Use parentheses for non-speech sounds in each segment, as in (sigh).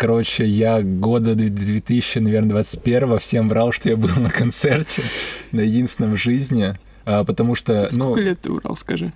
Короче, я года 2000, наверное, 21 всем врал, что я был на концерте, (laughs) на единственном в жизни, а, потому что... Сколько ну, лет ты врал, скажи?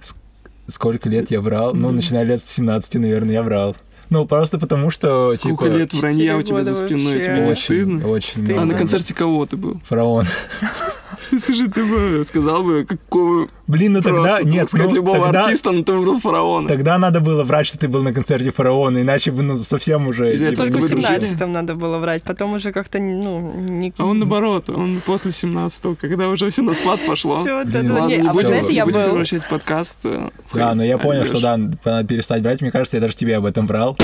Сколько лет я врал? Ну, начиная лет с 17, наверное, я врал. Ну, просто потому что, Сколько типа... лет вранья у тебя за спиной? вообще. Тебе не Очень, стыдно? очень Ты- А на концерте кого ты был? Фараон. (laughs) (laughs) Слушай, ты бы сказал бы, какого... Блин, ну тогда... просто, Нет, сказать ну, любого тогда, артиста, но ты выбрал фараона. тогда надо было врать, что ты был на концерте Фараона, иначе бы, ну, совсем уже... Типа, Только в не дружили? 17 надо было врать, потом уже как-то, ну, не... А он наоборот, он после 17-го, когда уже все на спад пошло. Всё, да, да, не, А вы знаете, я был... превращать подкаст э, Да, но я понял, Альберт. что да, надо перестать брать. Мне кажется, я даже тебе об этом врал.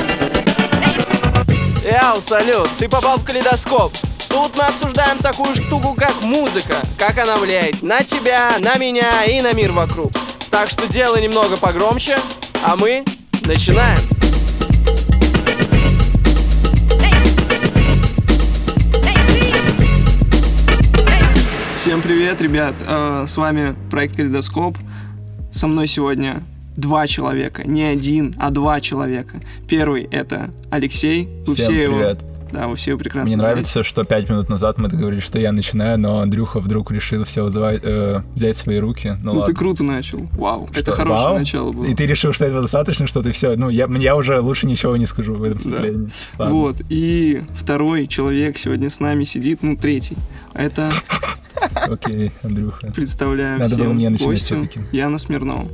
Яу, салют, ты попал в калейдоскоп. Тут мы обсуждаем такую штуку, как музыка, как она влияет на тебя, на меня и на мир вокруг. Так что делай немного погромче, а мы начинаем. Всем привет, ребят. Э, С вами проект Калейдоскоп. Со мной сегодня два человека. Не один, а два человека. Первый — это Алексей. Вы Всем все его- привет. Да, вы все прекрасно Мне знаете. нравится, что пять минут назад мы договорились, что я начинаю, но Андрюха вдруг решил все вызывать, э, взять в свои руки. Ну, Ну, ладно. ты круто начал. Вау, это Что, хорошее вау? начало было. И ты решил, что этого достаточно, что ты все. Ну, я, я уже лучше ничего не скажу в этом вступлении. Ладно. Вот. И второй человек сегодня с нами сидит, ну, третий. Это (laughs) Окей, Андрюха. представляю Надо было всем мне начинать гостю всё-таки. Яна Смирнова.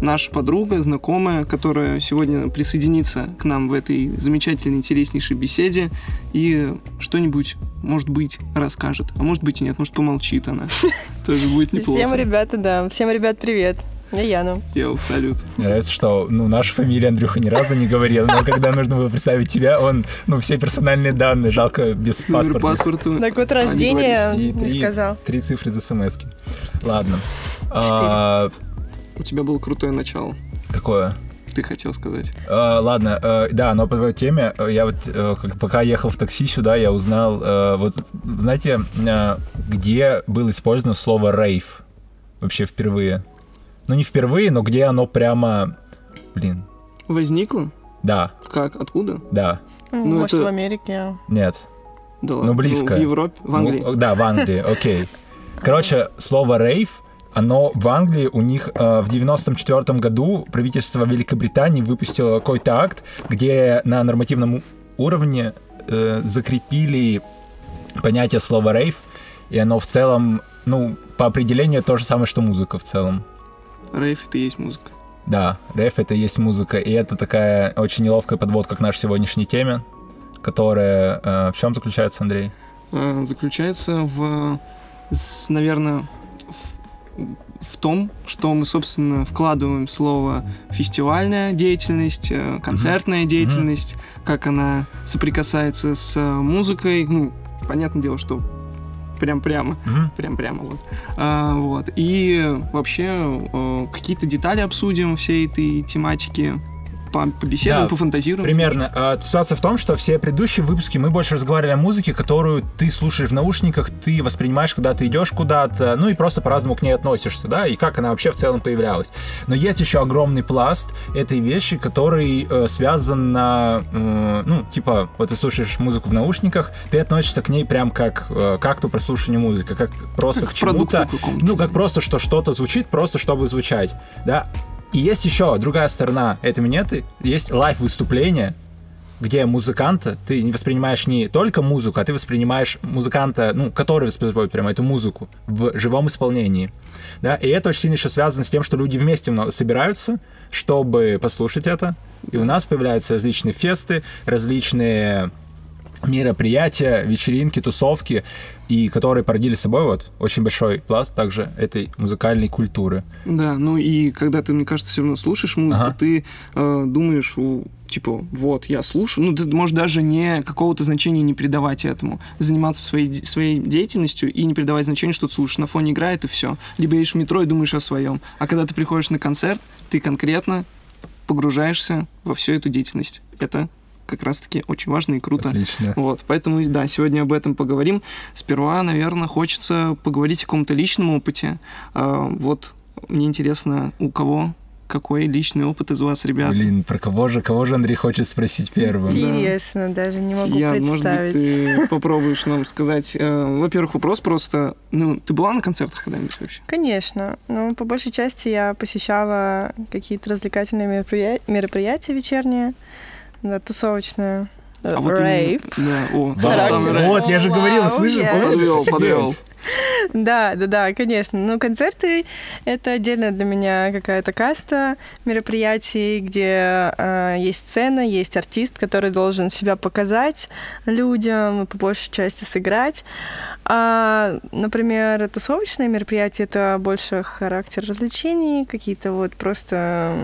Наша подруга, знакомая, которая сегодня присоединится к нам в этой замечательной, интереснейшей беседе и что-нибудь, может быть, расскажет. А может быть и нет, может помолчит она. (laughs) Тоже будет неплохо. Всем, ребята, да. Всем, ребят, привет. Я Яна. Йоу, салют. Мне нравится, что, ну, наша фамилия Андрюха ни разу не говорил, но когда нужно было представить тебя, он, ну, все персональные данные, жалко, без паспорта. паспорта. Так год рождения не три, сказал. три цифры за смс -ки. Ладно. А, У тебя было крутое начало. какое? Ты хотел сказать. Э, ладно, э, да, но по твоей теме, э, я вот э, как- пока ехал в такси сюда, я узнал, э, вот, знаете, э, где было использовано слово рейв вообще впервые? Ну, не впервые, но где оно прямо, блин, Возникло? да, Как? Откуда? да, Ну, Ну, Может, это- в Америке. нет. Да ладно. близко. в Европе, в Англии. Ну, да, в Англии, окей. Короче, слово рейв, оно в Англии, у них э, в 94 году правительство Великобритании выпустило какой-то акт, где на нормативном уровне э, закрепили понятие слова рейв, и оно в целом, ну, по определению то же самое, что музыка в целом. Рейв это и есть музыка. Да, рейв это и есть музыка, и это такая очень неловкая подводка к нашей сегодняшней теме, которая... э, в чем заключается, Андрей? э, заключается в, наверное, в, том, что мы, собственно, вкладываем слово фестивальная деятельность, э, концертная деятельность, как она соприкасается с э, музыкой. Ну, понятное дело, что прям прямо, Мгм. прям прямо вот. А, вот. И вообще э, какие-то детали обсудим всей этой тематики, побеседуем, Да, пофантазируем. Примерно. А, Ситуация в том, что все предыдущие выпуски мы больше разговаривали о музыке, которую ты слушаешь в наушниках, ты воспринимаешь, когда ты идешь куда-то, ну и просто по-разному к ней относишься, да, и как она вообще в целом появлялась. Но есть еще огромный пласт этой вещи, который э, связан на, э, ну, типа, вот ты слушаешь музыку в наушниках, ты относишься к ней прям как э, к акту прослушивания музыки, как просто Как к чему-то, ну, как просто, что что-то звучит, просто чтобы звучать, да. И есть еще другая сторона этой монеты, есть лайв-выступление, где музыканта ты не воспринимаешь не только музыку, а ты воспринимаешь музыканта, ну, который воспроизводит прямо эту музыку в живом исполнении. Да, и это очень сильно еще связано с тем, что люди вместе собираются, чтобы послушать это. И у нас появляются различные фесты, различные мероприятия, вечеринки, тусовки, и которые породили собой вот очень большой пласт также этой музыкальной культуры. Да, ну и когда ты, мне кажется, все равно слушаешь музыку, Ага. ты э, думаешь, типа, вот, я слушаю, ну, ты можешь даже не какого-то значения не придавать этому, заниматься своей, своей деятельностью и не придавать значения, что ты слушаешь, на фоне играет и все. Либо едешь в метро и думаешь о своем. А когда ты приходишь на концерт, ты конкретно погружаешься во всю эту деятельность. Это как раз-таки очень важно и круто. Отлично. Вот, поэтому, да, сегодня об этом поговорим. Сперва, наверное, хочется поговорить о каком-то личном опыте. А, вот мне интересно, у кого какой личный опыт из вас, ребята? Блин, про кого же, кого же Андрей хочет спросить первым? Интересно, даже не могу Я, может представить. быть, ты попробуешь нам сказать. э, Во-первых, вопрос просто, ну, ты была на концертах когда-нибудь вообще? Конечно. Ну, по большей части я посещала какие-то развлекательные мероприя- мероприятия вечерние, да, тусовочные. А вот именно- Рейв. Да, о, самый рейв. вот, я же говорил, Вау, слышишь, yes. Подвел, подвел. Да, да, да, конечно. Ну, концерты — это отдельно для меня какая-то каста мероприятий, где э, есть сцена, есть артист, который должен себя показать людям, по большей части сыграть. А, например, тусовочные мероприятия — это больше характер развлечений, какие-то вот просто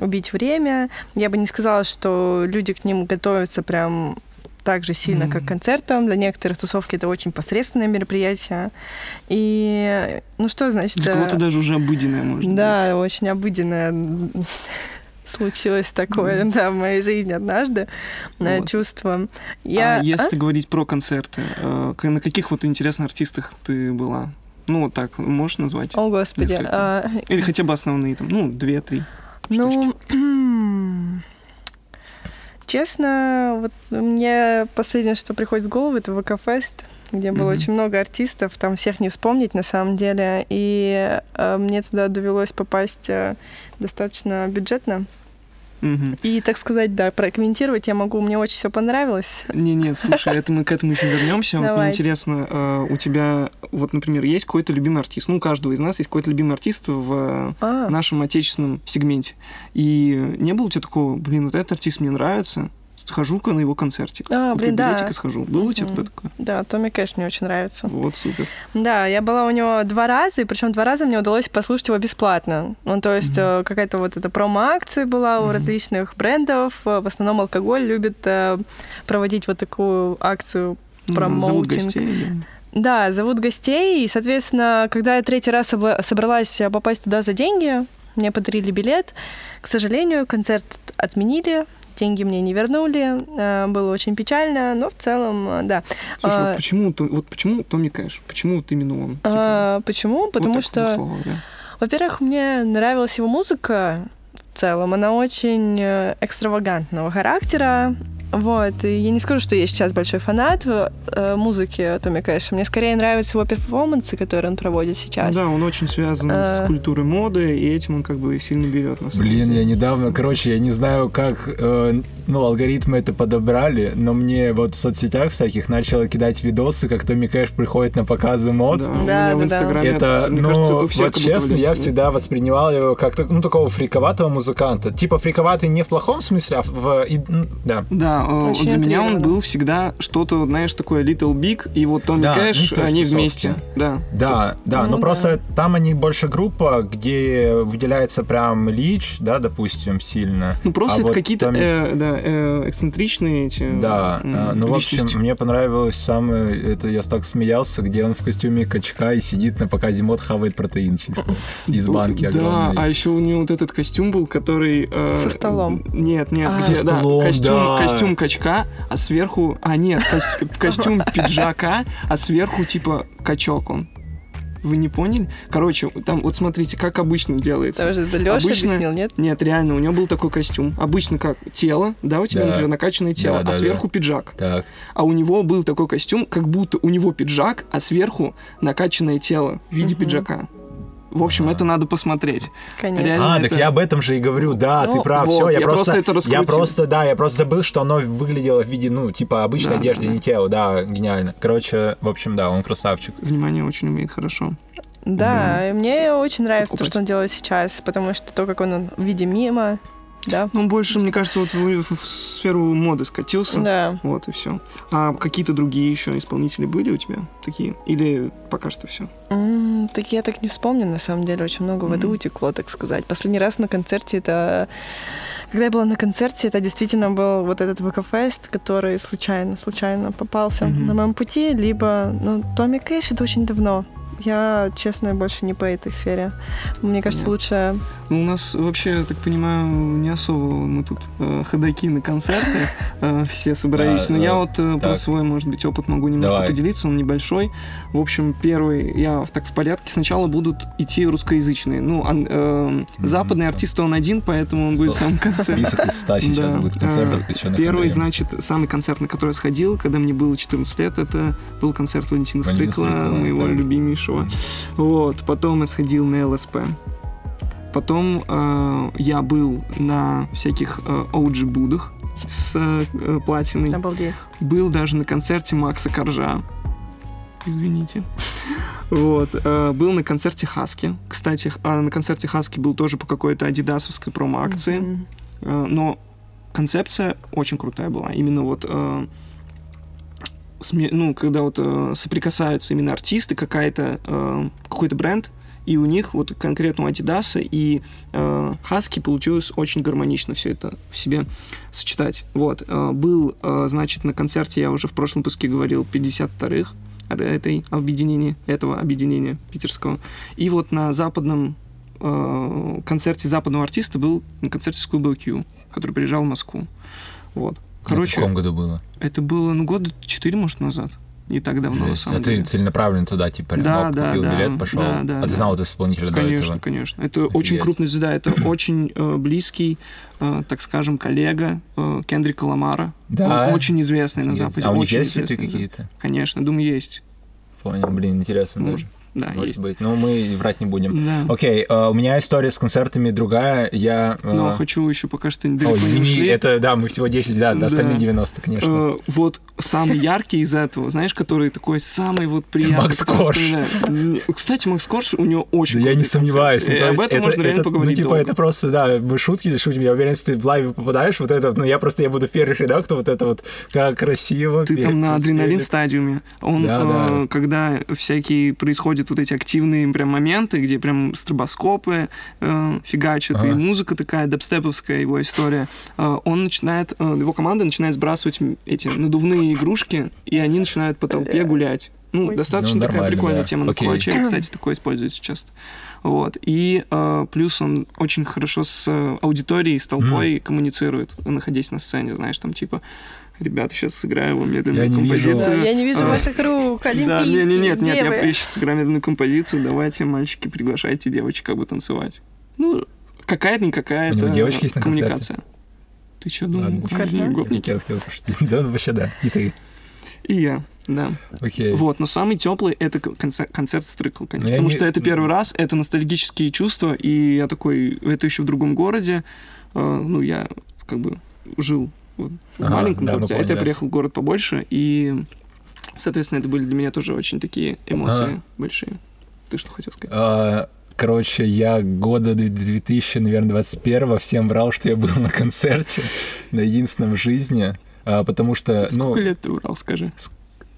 убить время. Я бы не сказала, что люди к ним готовятся прям так же сильно, как к концертам. Для некоторых тусовки это очень посредственное мероприятие. И, ну что значит... Для э, кого-то даже уже обыденное может Да, очень обыденное (laughs) случилось такое, да, в моей жизни однажды э, Вот. чувство. быть. Я... А а? если говорить про концерты, э, на каких вот интересных артистах ты была? Ну, вот так, можешь назвать? О, Господи. А, Или хотя бы основные, там, ну, две-три. Ну, (clears throat) честно, вот мне последнее, что приходит в голову, это ВК-фест, где было Мгм. очень много артистов, там всех не вспомнить на самом деле, и э, мне туда довелось попасть э, достаточно бюджетно. И, так сказать, да, прокомментировать я могу, мне очень все понравилось. Не, нет, слушай, это мы к этому еще вернемся. Мне интересно, э, у тебя, вот, например, есть какой-то любимый артист. Ну, у каждого из нас есть какой-то любимый артист в А, нашем отечественном сегменте. И не было у тебя такого, блин, вот этот артист мне нравится, схожу-ка на его концертик. А, блин, да. билетик и схожу. Было у тебя Мгм. такое да, Томми Кэш мне очень нравится. Вот, супер. Да, я была у него два раза, и причем два раза мне удалось послушать его бесплатно. Ну, то есть э, какая-то вот эта промо-акция была у Мгм. различных брендов. Э, В основном алкоголь любит э, проводить вот такую акцию. Ну, Промоутинг. или- Да, зовут гостей, и, соответственно, когда я третий раз собралась попасть туда за деньги, мне подарили билет. К сожалению, концерт отменили, деньги мне не вернули, э, было очень печально, но в целом, э, да. Слушай, А, вот почему, то- вот почему Томми Кэш? Почему вот именно он? Типа, А, почему? вот Потому так, что... словах, да. Во-первых, мне нравилась его музыка в целом. Она очень э, экстравагантного характера. Вот. И я не скажу, что я сейчас большой фанат э, музыки Томми Кэша. Мне скорее нравятся его перформансы, которые он проводит сейчас. Да, он очень связан с А. культурой моды, и этим он как бы сильно берет на самом Блин, деле. я недавно, короче, я не знаю, как, э, ну, алгоритмы это подобрали, но мне вот в соцсетях всяких начало кидать видосы, как Томми Кэш приходит на показы мод. Да, у Да, меня в да, да. Инстаграме, Это, мне ну, кажется, это всех вот честно, я всегда воспринимал его как ну, такого фриковатого музыканта. Типа фриковатый не в плохом смысле, а в... и- м, да. Да, э, Очень для меня он был всегда что-то, знаешь, такое Little Big, и вот Томми Да, Кэш, ну, они тусовки. вместе. Да. Да, да, Ну но да. просто там они больше группа, где выделяется прям Лич, да, допустим, сильно. Ну просто А это вот какие-то Томми- э, да, э, эксцентричные эти Да, м, а, ну, в общем, мне понравилось самое, это я так смеялся, где он в костюме качка и сидит на показе мод, хавает протеин чисто (laughs) из банки Да, а еще у него вот этот костюм был, который... э, Со столом. Нет, нет, А. где- да, столом, костюм, да. костюм качка, а сверху... А, нет, костюм, костюм пиджака, а сверху типа качок он. Вы не поняли? Короче, там вот смотрите, как обычно делается. Потому что это Леша Обычно- объяснил, нет? Нет, реально, у него был такой костюм. Обычно как тело, да, у тебя, Да. например, накачанное тело, Да, да, а да. сверху пиджак. Так, А у него был такой костюм, как будто у него пиджак, а сверху накачанное тело в виде Мгм. пиджака. В общем, Ага. это надо посмотреть. Конечно. Реально. а, так это- я об этом же и говорю, да, Ну, ты прав, вот, все, я, я просто, просто это я раскрутил. просто, да, я просто забыл, что оно выглядело в виде, ну, типа обычной Да, одежды, да, не тело, да, гениально. Короче, в общем, да, он красавчик. Внимание очень умеет хорошо. Да, и мне очень нравится то, Покупать. что он делает сейчас, потому что то, как он в виде мима, да. Ну, больше, мне кажется, вот в, в- сферу моды скатился. Да. Вот и все. А какие-то другие еще исполнители были у тебя такие? Или пока что все? М, Так я так не вспомню, на самом деле, очень много воды Мгм. утекло, так сказать. Последний раз на концерте это... Когда я была на концерте, это действительно был вот этот ВК-фест, который случайно, случайно попался Мгм. на моем пути, либо... Ну, Томми Кэш это очень давно. Я, честно, больше не по этой сфере. Мне кажется, Нет. лучше... Ну, у нас вообще, я так понимаю, не особо мы тут э, ходаки на концерты (laughs) э, все собрались. Да, Но я да. вот э, про свой, может быть, опыт могу немножко Давай. поделиться, он небольшой. В общем, первый, я так в порядке. Сначала будут идти русскоязычные. Ну, ан- э, западный Мгм. артист, он один, поэтому он будет в самом конце. Список из 100 (laughs) сейчас Да. будет концертов, посвященных Первый, значит, самый концерт, на который я сходил, когда мне было 14 лет, это был концерт Валентина Стрыкла, моего так. Любимейшего. Вот, потом я сходил на ЛСП. Потом э, я был на всяких э, OG-будах с э, платиной. Обалдеть. Был даже на концерте Макса Коржа. Извините. Вот. э, Был на концерте Хаски. Кстати, а на концерте Хаски был тоже по какой-то адидасовской промо-акции. Мгм. Э, но концепция очень крутая была. Именно вот э, ну, когда вот э, соприкасаются именно артисты, какая-то, э, какой-то бренд, и у них вот конкретно у Adidas и э, получилось очень гармонично все это в себе сочетать. Вот. Э, был, э, значит, на концерте, я уже в прошлом выпуске говорил, 52-х этой объединения, этого объединения питерского. И вот на западном э, концерте западного артиста был на концерте Schoolboy Q, который приезжал в Москву. Вот. Это в Короче, каком году было? это было, ну, года 4, может, назад. Не так давно, на Жесть. самом А ты деле. целенаправленно туда, типа, Да, оп, да, купил да, билет, пошел. да, да, а ты да. знал этого исполнителя до Конечно, этого? конечно. Это очень Офигеть. крупная звезда. Это (clears throat) очень э, близкий, э, так скажем, коллега э, Кендрика Ламара. Да? Он очень известный на Офигеть. Западе. А у них очень есть фиты на какие-то? Конечно, думаю, есть. Понял, блин, интересно Может, даже. Да, Может есть. быть. Ну, мы врать не будем. Да. Окей, э, у меня история с концертами другая. Я... э, Но хочу еще пока что не извини, ушли. это, да, мы всего 10, да, Да. остальные 90, конечно. Э, вот самый яркий из этого, знаешь, который такой самый вот приятный. Макс Корж. Кстати, Макс Корж, у него очень Да я не сомневаюсь. Ну, об этом можно реально это, поговорить Ну, типа, долго. это просто, да, мы шутки шутим. Я уверен, если ты в лайве попадаешь, вот это, ну, я просто, я буду в первых рядах, то вот это вот, как красиво. Ты там на адреналин стадиуме. Он, Да, э, да. когда всякие происходят вот эти активные прям моменты, где прям стробоскопы э, фигачат, и Ага. музыка такая дабстеповская его история, э, он начинает, э, его команда начинает сбрасывать эти надувные игрушки, и они начинают по толпе гулять. Ну, Ой. достаточно Ну, такая прикольная да. тема на кулаче. (clears throat) Кстати, такое используется часто. Вот. И э, плюс он очень хорошо с э, аудиторией, с толпой коммуницирует, находясь на сцене, знаешь, там типа ребята, сейчас сыграю вам медленную Я не вижу. композицию. Да, я не вижу А, ваших рук, олимпийские, не, не, нет, нет, девы. я сейчас сыграю медленную композицию, давайте, мальчики, приглашайте девочек как бы танцевать. Ну, какая-то-никакая У него это девочки есть на концерте? коммуникация. Ты что думал? Ладно. Не гопники. Я хотел пошутить. Да, ну, вообще да. И ты. И я, да. Окей. Вот, но самый теплый это концерт, концерт Стрыкл, конечно. Ну, я Потому не- что это первый раз, это ностальгические чувства, и я такой, это еще в другом городе. Э, ну, я как бы жил вот в Ага, маленьком да, городе, а это я приехал в город побольше, и, соответственно, это были для меня тоже очень такие эмоции Ага. большие. Ты что хотел сказать? А, Короче, я года 2000, наверное, 21 всем врал, что я был на концерте, (laughs) на единственном в жизни, а, потому что, ну, Сколько лет ты врал, скажи?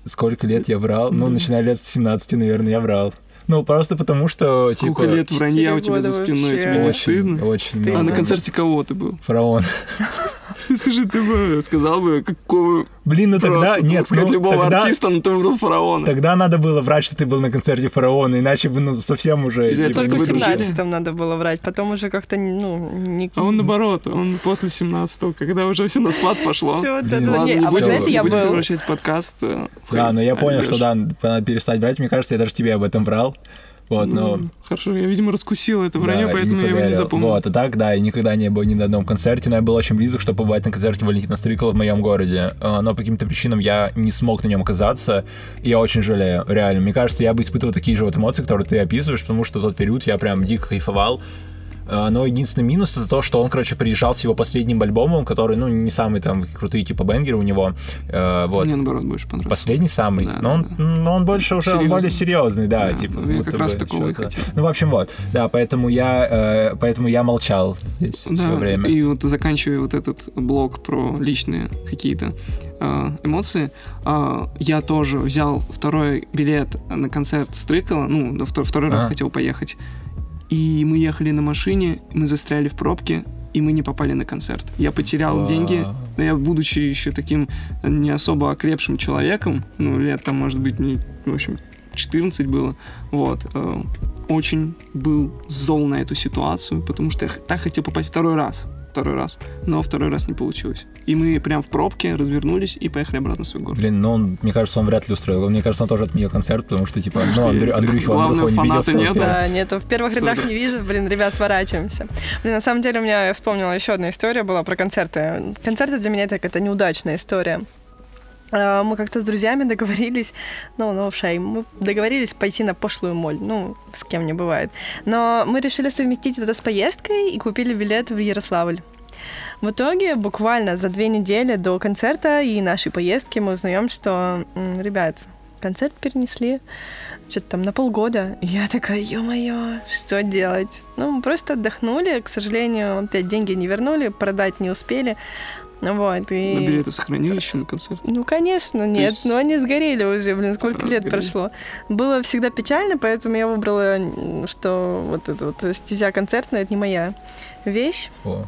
сколько лет я врал? Ну, начиная лет с 17, наверное, я врал. Ну, просто потому что, Сколько типа, лет вранья у тебя за спиной? вообще. Тебе не очень, стыдно? очень Ты- А на концерте кого ты был? Фараон. (laughs) Слушай, ты бы сказал бы, какого Блин, ну тогда, просто, ты нет, сказать ну, любого тогда, артиста, но ты выбрал фараона. тогда надо было врать, что ты был на концерте Фараона, иначе бы, ну, совсем уже... Из-за типа, этого Только с в тобой дружили? 17 надо было врать, потом уже как-то, ну, не... А он наоборот, он после 17-го, когда уже все на спад пошло. Всё, да, да, не, а вы знаете, я был... превращать подкаст э, Да, но я понял, что да, надо перестать брать. Мне кажется, я даже тебе об этом врал. Вот, но... Ну, Хорошо, я, видимо, раскусил это вранье, Да, поэтому я его не запомнил. Вот, а так, да, и никогда не был ни на одном концерте, но я был очень близок, чтобы побывать на концерте Валентина Стрикала в моем городе. А, Но по каким-то причинам я не смог на нем оказаться, и я очень жалею, реально. Мне кажется, я бы испытывал такие же вот эмоции, которые ты описываешь, потому что в тот период я прям дико кайфовал. А, Но единственный минус это то, что он, короче, приезжал с его последним альбомом, который, ну, не самый там крутые типа бенгеры у него. Э, Вот. Мне, наоборот, больше понравилось. Последний самый, Да, но, да, он, да. но он больше уже он Серьезный. более серьезный, да, Да, типа. ну, я как раз такого и хотел. Ну, в общем, вот, да, поэтому я, э, поэтому я молчал здесь Да, время. и вот заканчивая вот этот блок про личные какие-то э, эмоции, э, я тоже взял второй билет на концерт Стрыкала, ну, второй раз Ага. хотел поехать, и мы ехали на машине, мы застряли в пробке, и мы не попали на концерт. Я потерял Вау. деньги, но я, будучи еще таким не особо окрепшим человеком, ну, лет там, может быть, не, в общем, 14 было. Вот. Э, очень был зол на эту ситуацию, потому что я так хотел попасть второй раз второй раз, но второй раз не получилось. И мы прям в пробке развернулись и поехали обратно в свой город. Блин, ну он, мне кажется, он вряд ли устроил. Мне кажется, он тоже отменил концерт, потому что, типа, ну, (laughs) Андрю, Андрюхи, Главное, Андрюху не видел в фаната нет, толпе. Да, нету. В первых Сори. рядах не вижу. Блин, ребят, сворачиваемся. Блин, на самом деле у меня, я вспомнила, еще одна история была про концерты. Концерты для меня это какая-то неудачная история. А, Мы как-то с друзьями договорились, ну, ну, шей, мы договорились пойти на пошлую моль, ну, с кем не бывает. Но мы решили совместить это с поездкой и купили билет в Ярославль. В итоге буквально за две недели до концерта и нашей поездки мы узнаем, что, ребят, концерт перенесли что-то там на полгода. И я такая, ё-моё, что делать? Ну, мы просто отдохнули, к сожалению, опять деньги не вернули, продать не успели. Ну Вот, и... Но билеты сохранили еще на концерт. Ну, конечно, нет. есть- Но они сгорели уже, блин, сколько А, лет сгорели. прошло. Было всегда печально, поэтому я выбрала, что вот эта вот стезя концертная, это не моя вещь. О,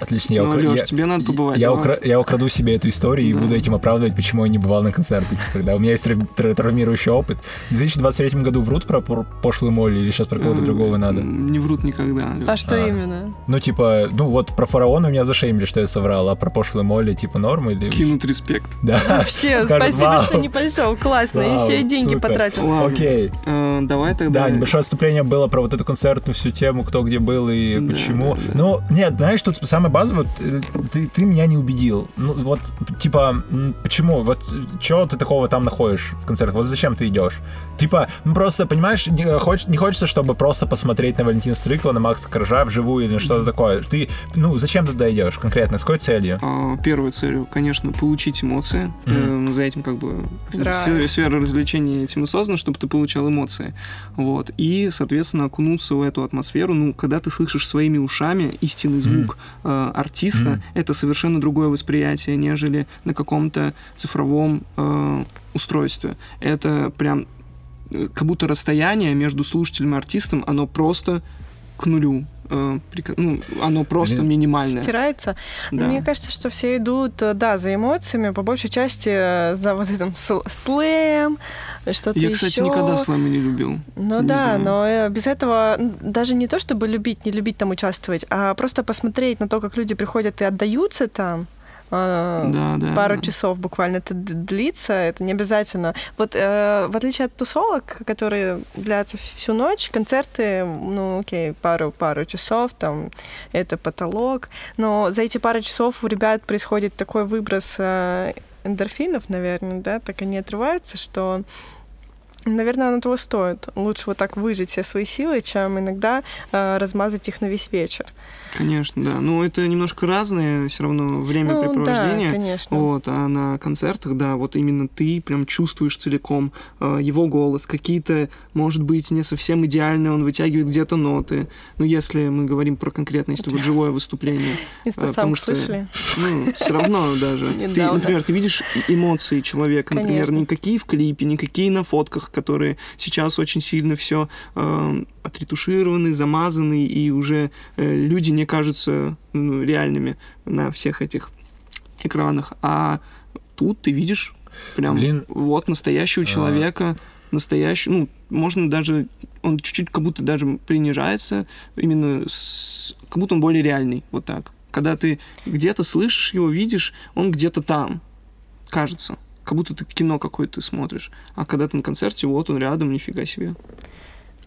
Отлично, я, Ну, укра- Лёш, я- тебе надо побывать. я, укра- я украду себе эту историю и Да. буду этим оправдывать, почему я не бывал на концерте. Когда у меня есть травм- тра- травмирующий опыт. В 2023 году врут про пошлую моль или сейчас про кого-то другого надо? Не врут никогда. Лёш. А что А. именно? Ну, типа, ну вот про фараона меня зашеймили, что я соврал, а про пошлую моль, типа, норм или... Кинут респект. Да. Вообще, Скажут, спасибо, «Вау». что не пошел. Классно. Вау, Еще и деньги супер. потратил. Ладно. Окей. Э, давай тогда... Да, небольшое отступление было про вот эту концертную всю тему, кто где был и Да, почему. да, да. Ну, нет, знаешь, тут самое базовое, вот, э, ты, ты меня не убедил. Ну, вот, типа, почему? Вот, чего ты такого там находишь в концертах? Вот зачем ты идешь? Типа, ну, просто, понимаешь, не, хоч- не хочется, чтобы просто посмотреть на Валентина Стрыкова, на Макса Коржа вживую или что-то такое. Ты, ну, зачем туда идешь конкретно? С какой целью? А, Первой целью, конечно, получить эмоции. Э, За этим как бы Да. сфера- развлечений этим и создана, чтобы ты получал эмоции. Вот. И, соответственно, окунуться в эту атмосферу. Ну, когда ты слышишь своими ушами истинный звук э, артиста, Мгм. это совершенно другое восприятие, нежели на каком-то цифровом э, устройстве. Это прям э, как будто расстояние между слушателем и артистом, оно просто к нулю. э, ну, оно просто Блин. минимальное. Стирается. Но Да. Мне кажется, что все идут, э, да, за эмоциями, по большей части э, за вот этим сл- слэм, что-то Я, кстати, ещё. никогда слэми не любил. Ну Не да, знаю. но без этого даже не то, чтобы любить, не любить там участвовать, а просто посмотреть на то, как люди приходят и отдаются там. Э, Да, да. Пару да. часов буквально это длится, это не обязательно. Вот э, в отличие от тусовок, которые длятся всю ночь, концерты, ну окей, пару пару часов, там это потолок, но за эти пару часов у ребят происходит такой выброс э, эндорфинов, наверное, да, так они отрываются, что Наверное, оно того стоит. Лучше вот так выжить все свои силы, чем иногда э, размазать их на весь вечер. Конечно, да. Ну, это немножко разное все равно Ну, да, времяпрепровождение. конечно. Вот, а на концертах, да, вот именно ты прям чувствуешь целиком э, его голос. Какие-то, может быть, не совсем идеальные, он вытягивает где-то ноты. Ну, если мы говорим про конкретно, если вот живое выступление. (laughs) Инстасамку потому что- слышали? Ну, все равно (laughs) даже. Ты, например, ты видишь эмоции человека, например, никакие в клипе, никакие на фотках, которые сейчас очень сильно все отретушированы, замазаны, и уже э, люди не кажутся ну, реальными на всех этих экранах. А тут ты видишь прям Блин. вот настоящего А. человека, настоящий, ну, можно даже, он чуть-чуть как будто даже принижается, именно с- как будто он более реальный, вот так. Когда ты где-то слышишь его, видишь, он где-то там, кажется. Как будто ты кино какое-то смотришь. А когда ты на концерте, вот он рядом, нифига себе.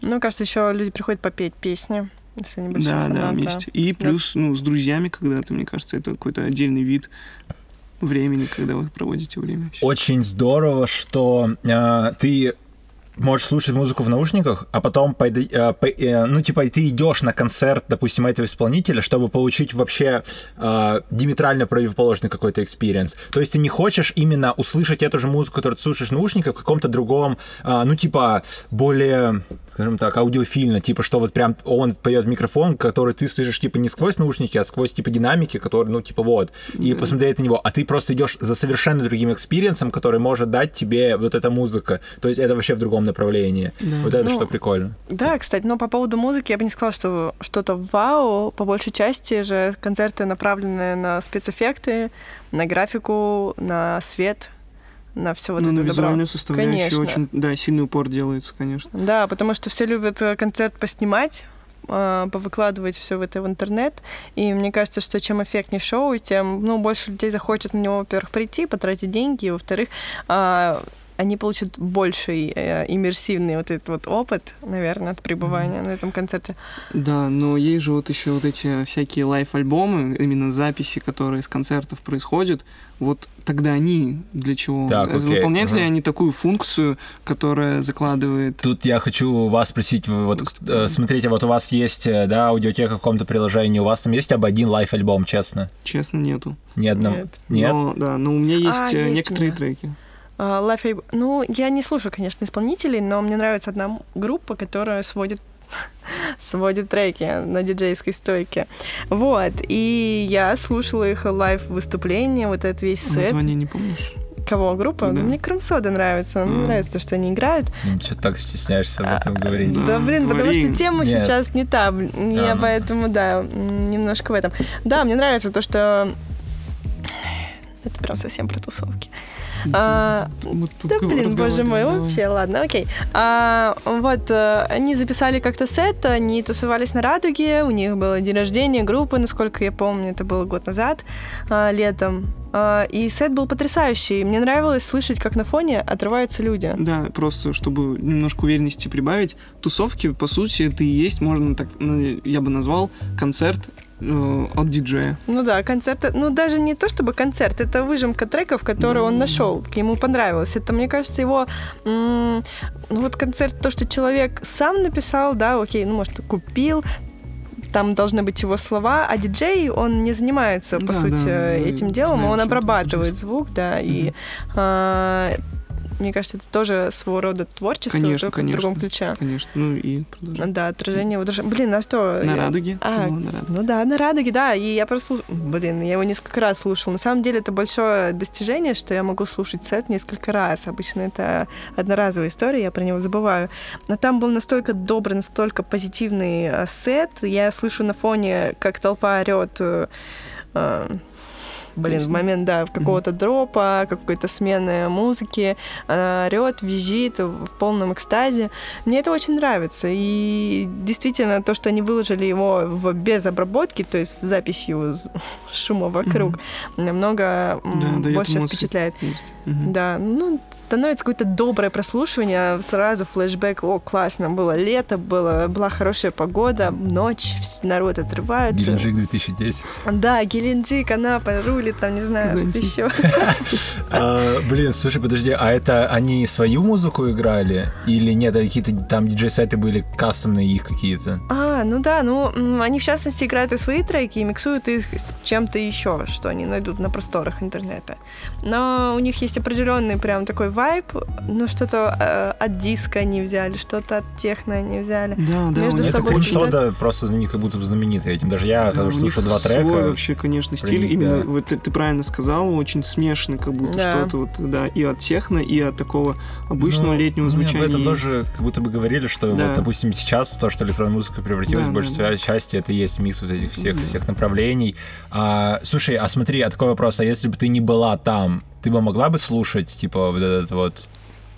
Ну, кажется, еще люди приходят попеть песни, если они большие да, да, фанаты. вместе. И плюс, ну, с друзьями когда-то, мне кажется, это какой-то отдельный вид времени, когда вы проводите время. Очень здорово, что э, ты можешь слушать музыку в наушниках, а потом, э, э, ну, типа, ты идешь на концерт, допустим, этого исполнителя, чтобы получить вообще э, диаметрально противоположный какой-то experience. То есть ты не хочешь именно услышать эту же музыку, которую ты слушаешь в наушниках, в каком-то другом, э, ну, типа, более, скажем так, аудиофильно, типа, что вот прям он поет в микрофон, который ты слышишь, типа, не сквозь наушники, а сквозь, типа, динамики, которые, ну, типа, вот, и Да. посмотреть на него, а ты просто идешь за совершенно другим experience ом, который может дать тебе вот эта музыка. То есть это вообще в другом направлении. Да. Вот это Ну, что прикольно. Да, кстати, но по поводу музыки я бы не сказала, что что-то вау. По большей части же концерты направлены на спецэффекты, на графику, на свет. На все вот ну, это на добро. визуальную составляющую Конечно. очень, да, сильный упор делается, конечно. Да, потому что все любят э, концерт поснимать, э, повыкладывать все в это в интернет. И мне кажется, что чем эффектнее шоу, тем ну, больше людей захочет на него, во-первых, прийти, потратить деньги, и, во-вторых, а, они получат больший э, иммерсивный вот этот вот опыт, наверное, от пребывания на этом концерте. Да, но есть же вот еще вот эти всякие лайв-альбомы, именно записи, которые с концертов происходят. Вот тогда они для чего? Так, Э, окей, Выполняют ли ага. они такую функцию, которая закладывает... Тут я хочу вас спросить, вот э, смотрите, вот у вас есть, э, да, аудиотека в каком-то приложении, у вас там есть хоть один лайв-альбом, честно? Честно, нету. Ни одного? Нет. Нет? Но, да, но у меня есть, А, есть у некоторые меня. треки. А, Live Aid- Ну, я не слушаю, конечно, исполнителей, но мне нравится одна группа, которая сводит (laughs) сводит треки на диджейской стойке. Вот. И я слушала их лайв выступление, вот этот весь сет. Название не помнишь? Кого? Группа? Да. Мне Cream Soda нравится. Мне А. нравится то, что они играют. Что ты так стесняешься об этом А, говорить? да. Да, блин, потому говори. что тема Нет. сейчас не та. Я ну. поэтому, да, немножко в этом. Да, мне нравится то, что... Это прям совсем про тусовки. А, Да, блин, боже мой, разговариваем, вообще, ладно, окей. А, вот, э, они записали как-то сет, они тусовались на «Радуге», у них было день рождения группы, насколько я помню, это было год назад, а, летом. А, и сет был потрясающий. Мне нравилось слышать, как на фоне отрываются люди. Да, просто чтобы немножко уверенности прибавить, тусовки, по сути, это и есть, можно так, ну, я бы назвал, концерт э, от диджея. Ну да, концерт, ну даже не то чтобы концерт, это выжимка треков, которые Да. он нашел, ему понравилось. Это, мне кажется, его, м, ну вот концерт, то, что человек сам написал, да, окей, ну может купил, там должны быть его слова, а диджей, он не занимается, по Да, сути, да, этим делом, знаю, он обрабатывает звук, да, и а, мне кажется, это тоже своего рода творчество, Конечно, только конечно. в другом ключе. Конечно, ну и продолжай. Да, отражение души. Блин, а что? На я- радуге? А, была на радуге? ну да, на радуге, да. И я просто, блин, я его несколько раз слушала. На самом деле это большое достижение, что я могу слушать сет несколько раз. Обычно это одноразовая история, я про него забываю. Но там был настолько добрый, настолько позитивный э, сет. Я слышу на фоне, как толпа орет. Блин, в момент, да, какого-то дропа, какой-то смены музыки, она орет, визжит в полном экстазе. Мне это очень нравится. И действительно, то, что они выложили его в, без обработки, то есть с записью (laughs) шума вокруг, намного м, Да, больше эмоции. Мгм. Да, ну, становится какое-то доброе прослушивание, сразу флешбэк, о, классно, было лето, было, была хорошая погода, ночь, народ отрывается. Геленджик 2010. Да, Геленджик, Анапа, рулит, там, не знаю, Казантип. еще. (laughs) А, Блин, слушай, подожди, а это они свою музыку играли? Или нет, это какие-то там диджей-сеты были кастомные их какие-то? А, ну да, ну, они в частности играют и свои треки, и миксуют их с чем-то еще, что они найдут на просторах интернета. Но у них есть определенный прям такой вайб, ну что-то э, от диска они взяли, что-то от техно они взяли. Да, да, Между у Это собой очень- Сода просто за них как будто бы знаменитый этим. Даже я, Да, у слушал два свой трека, вообще, конечно, стиль. них, Именно, да. вот ты, ты правильно сказал, очень смешанный, как будто Да. что-то вот, да, и от техно, и от такого обычного Ну, летнего звучания. об этом тоже как будто бы говорили, что Да. вот, допустим, сейчас то, что электронная музыка превратилась Да, в большей да, да. части, это и есть микс вот этих всех, Да. всех направлений. А, слушай, а смотри, а такой вопрос, а если бы ты не была там, ты бы могла бы слушать, типа, вот этот вот...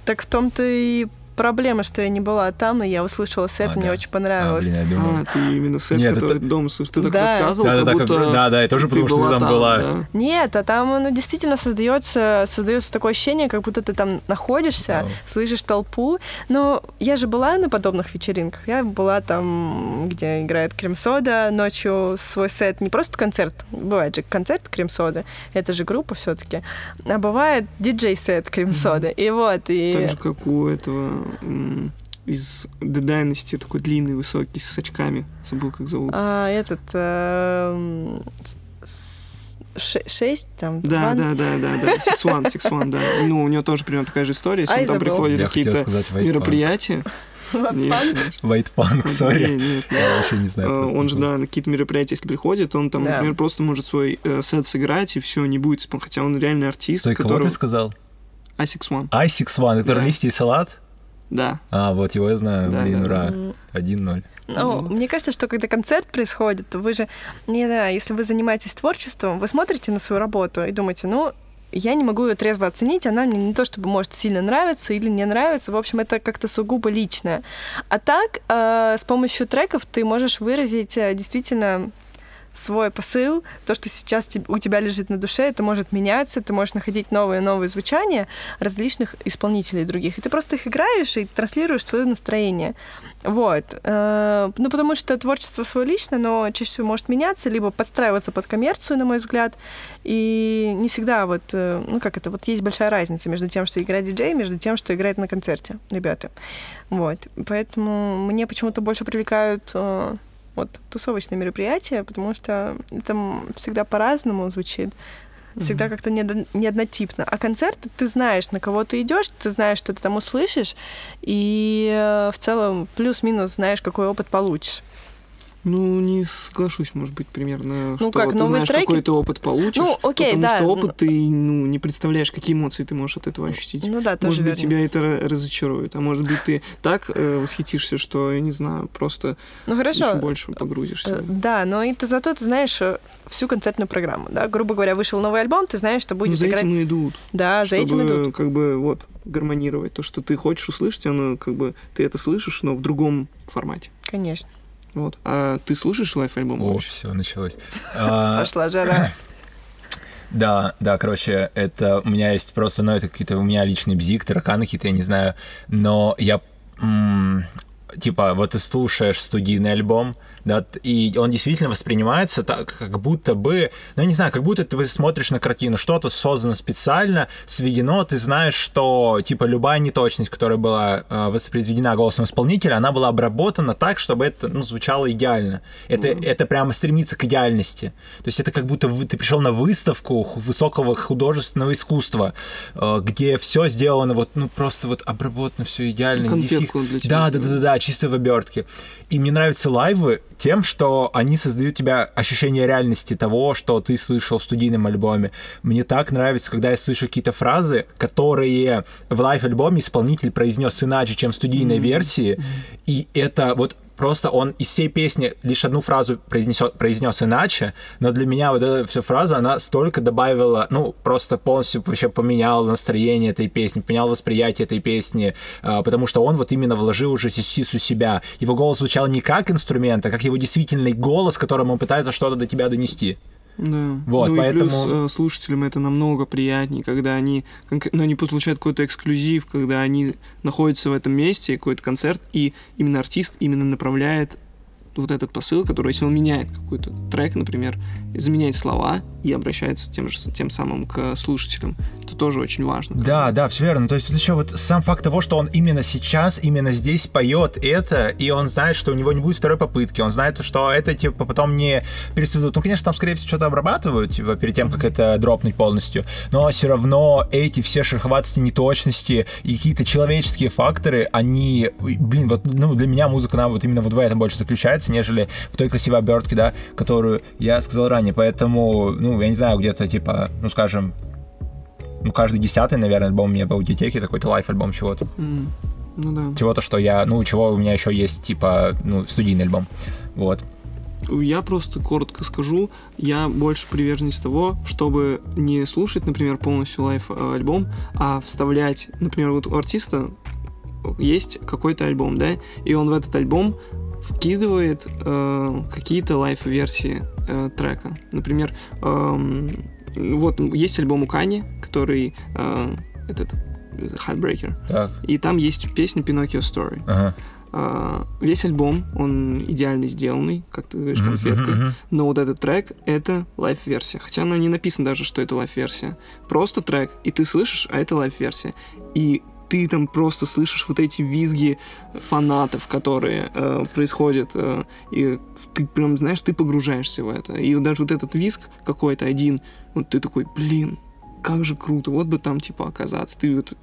Так в том-то и проблема, что я не была там, но я услышала сет, А, мне да. очень А, понравилось. блин, я думал... А, ты именно сет, Нет, который это- дома слушаешь. Ты так Да. рассказывал, Да, да, как да, будто как- да, да, я тоже потому, что ты там была. да. Нет, а там ну, действительно создается, создается такое ощущение, как будто ты там находишься, Да. слышишь толпу. Но я же была на подобных вечеринках. Я была там, где играет Крем-сода, ночью свой сет. Не просто концерт, бывает же концерт Крем-сода, это же группа все таки а бывает диджей-сет Крем-сода. И вот, и... Так же, как у этого из The Dynasty, такой длинный, высокий, с очками. Забыл, как зовут. а, этот... ше- шесть, там, Да, One- да, да, да, да. (laughs) Six One, Six One, да. Ну, у него тоже примерно такая же история. Если Ай, он там приходит какие-то мероприятия. (laughs) One- Нет, сори. Я вообще не знаю. Э, Он же, да, на какие-то мероприятия, если приходит, он там, например, просто может свой э, сет сыграть, и все, не будет. Хотя он реальный артист, Стой, кого который... ты сказал? Асикс One. Айсикс Ван, это Да. и салат? Да. А, вот его я знаю, Да, блин, да, ура. М. 1-0. Ну, мне кажется, что когда концерт происходит, то вы же, не знаю, если вы занимаетесь творчеством, вы смотрите на свою работу и думаете, ну, я не могу ее трезво оценить, она мне не то чтобы может сильно нравиться или не нравится, в общем, это как-то сугубо личное. А так, э, с помощью треков ты можешь выразить э, действительно свой посыл, то, что сейчас у тебя лежит на душе, это может меняться, ты можешь находить новые новые звучания различных исполнителей других. И ты просто их играешь и транслируешь свое настроение. Вот. Э, ну, потому что творчество свое личное, но чаще всего может меняться, либо подстраиваться под коммерцию, на мой взгляд. И не всегда вот, э, ну, как это, вот есть большая разница между тем, что играет диджей, между тем, что играет на концерте, ребята. Вот. Поэтому мне почему-то больше привлекают э, вот тусовочные мероприятия, потому что это всегда по-разному звучит всегда mm-hmm. как-то не, не однотипно. А концерты ты знаешь, на кого ты идешь, ты знаешь, что ты там услышишь, и э, в целом плюс-минус знаешь, какой опыт получишь. Ну, не соглашусь, может быть, примерно, ну, что как, ты знаешь, треки... какой ты опыт получишь. Ну, окей, потому да. что опыт ты ну, не представляешь, какие эмоции ты можешь от этого ощутить. Ну да, тоже Может быть, верно. тебя это разочарует, а может быть, ты так э, восхитишься, что, я не знаю, просто ну, хорошо. еще больше погрузишься. Э, да, но и ты зато ты знаешь э, всю концертную программу, да? Грубо говоря, вышел новый альбом, ты знаешь, что будет ну, за играть... этим и идут. Да, за этим идут. как бы, вот, гармонировать. То, что ты хочешь услышать, оно, как бы, ты это слышишь, но в другом формате. Конечно. Вот. А ты слушаешь лайф-альбом? О, все, началось. (laughs) А, Пошла жара. (clears throat) Да, да, короче, это у меня есть просто, ну, это какие-то у меня личные бзик, тараканы какие-то, я не знаю, но я, типа, вот ты слушаешь студийный альбом, да, и он действительно воспринимается так, как будто бы, ну, я не знаю, как будто ты смотришь на картину, что-то создано специально, сведено, ты знаешь, что, типа, любая неточность, которая была э, воспроизведена голосом исполнителя, она была обработана так, чтобы это, ну, звучало идеально. Это, mm-hmm. это прямо стремится к идеальности. То есть это как будто ты пришел на выставку высокого художественного искусства, э, где все сделано вот, ну, просто вот обработано все идеально. Конфетку для. Да, да, да, да, да, чисто в обертке. И мне нравятся лайвы тем, что они создают у тебя ощущение реальности того, что ты слышал в студийном альбоме. Мне так нравится, когда я слышу какие-то фразы, которые в лайв-альбоме исполнитель произнес иначе, чем в студийной mm-hmm. версии. И это вот просто он из всей песни лишь одну фразу произнесет, произнес иначе, но для меня вот эта вся фраза, она столько добавила, ну, просто полностью вообще поменяла настроение этой песни, поменял восприятие этой песни, а, потому что он вот именно вложил уже сису себя. Его голос звучал не как инструмент, а как его действительный голос, которым он пытается что-то до тебя донести. Да. Вот, ну поэтому... и плюс э, слушателям это намного приятнее, когда они, ну, они получают какой-то эксклюзив, когда они находятся в этом месте, какой-то концерт, и именно артист именно направляет вот этот посыл, который, если он меняет какой-то трек, например, заменяет слова и обращается тем же тем самым к слушателям, это тоже очень важно. Да, да, все верно. То есть еще вот сам факт того, что он именно сейчас, именно здесь поет это, и он знает, что у него не будет второй попытки, он знает, что это типа потом не пересведут. Ну, конечно, там, скорее всего, что-то обрабатывают типа, перед тем, как это дропнуть полностью, но все равно эти все шероховатости, неточности и какие-то человеческие факторы, они, блин, вот ну, для меня музыка, она вот именно вот в этом больше заключается, нежели в той красивой обертке, да, которую я сказал ранее. Поэтому, ну, я не знаю, где-то типа, ну, скажем, ну, каждый десятый, наверное, альбом у меня в аудиотеке, такой-то лайф-альбом чего-то. Mm. Ну да. Чего-то, что я, ну, чего у меня еще есть, типа, ну, студийный альбом. Вот. Я просто коротко скажу, я больше приверженец того, чтобы не слушать, например, полностью лайф-альбом, а вставлять, например, вот у артиста есть какой-то альбом, да, и он в этот альбом вкидывает э, какие-то лайф-версии э, трека. Например, э, вот есть альбом у Кани, который э, этот Heartbreaker. Так. И там есть песня Pinocchio Story. Ага. Uh, весь альбом, он идеально сделанный, как ты говоришь, конфеткой, uh-huh. но вот этот трек — это лайф-версия. Хотя она не написано даже, что это лайф-версия. Просто трек, и ты слышишь, а это лайф-версия. И ты там просто слышишь вот эти визги фанатов, которые э, происходят, э, и ты прям, знаешь, ты погружаешься в это. И даже вот этот визг какой-то один, вот ты такой, блин, как же круто, вот бы там, типа, оказаться. Ты вот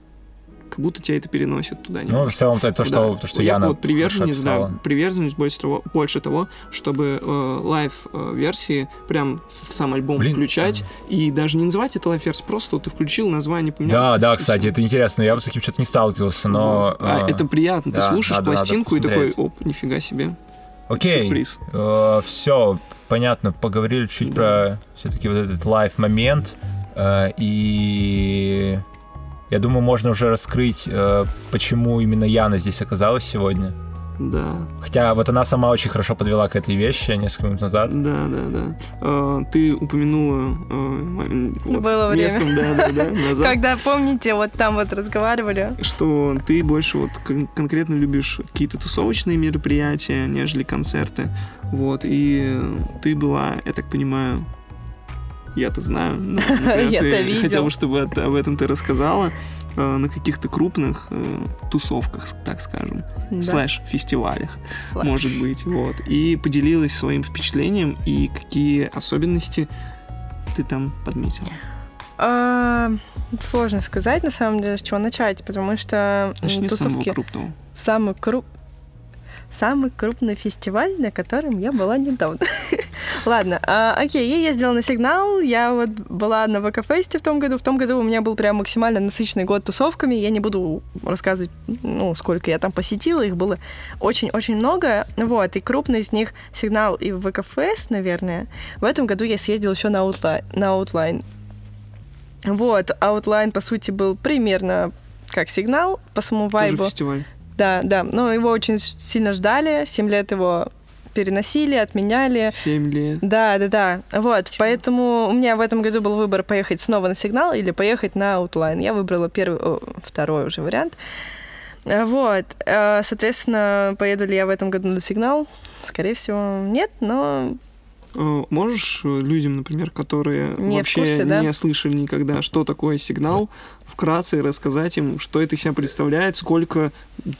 как будто тебя это переносит туда. Ну, в целом, это то, что, да. то, что я я, ну, вот приверженец, да, приверженец больше того, больше того, чтобы э, лайв-версии прям в сам альбом Блин. включать, и даже не называть это лайв-версией, просто вот ты включил название, поменял. Да, да, кстати, это интересно, я бы с таким что-то не сталкивался, но... Вот. А, э, это приятно, да, ты слушаешь надо, пластинку надо и такой, оп, нифига себе. Окей, Сюрприз. Э, все, понятно, поговорили чуть да. про все-таки вот этот лайв-момент, Э, И я думаю, можно уже раскрыть, э, почему именно Яна здесь оказалась сегодня. Да, Хотя вот она сама очень хорошо подвела к этой вещи несколько минут назад. да, да, да. Э, Ты упомянула э, вот Было время. местом, да, да, да, (laughs) назад. Когда, помните, вот там вот разговаривали. что ты больше вот кон- конкретно любишь какие-то тусовочные мероприятия, нежели концерты. Вот, и ты была, я так понимаю, я-то знаю, (laughs) Я-то видел. хотела бы, чтобы от- об этом ты рассказала э, на каких-то крупных э, тусовках, так скажем, Да. слэш фестивалях, Слэш. может быть, вот, и поделилась своим впечатлением и какие особенности ты там подметила. А, Сложно сказать, на самом деле, с чего начать, потому что Начни с самого тусовки... крупного. Самый круп... Самый крупный фестиваль, на котором я была недавно. (laughs) Ладно, а, окей, я ездила на сигнал, я вот была на ВК-фесте в том году. В том году у меня был прям максимально насыщенный год тусовками. Я не буду рассказывать, ну, сколько я там посетила, их было очень-очень много. Вот, и крупный из них сигнал и ВК-фест, наверное. В этом году я съездила еще на Outline. На Outline. Вот, Outline, по сути, был примерно как сигнал по самому Тоже вайбу. фестиваль. Да, да, но его очень сильно ждали, 7 лет его переносили, отменяли. Семь лет. Да, да, да. Вот, поэтому у меня в этом году был выбор поехать снова на сигнал или поехать на Outline. Я выбрала первый, о, второй уже вариант. А, Вот, э, соответственно, поеду ли я в этом году на сигнал? Скорее всего, нет, но Э, Можешь э, людям, например, которые Не вообще курсе, да? не слышали никогда, что такое сигнал, вкратце рассказать им, что это из себя представляет, сколько,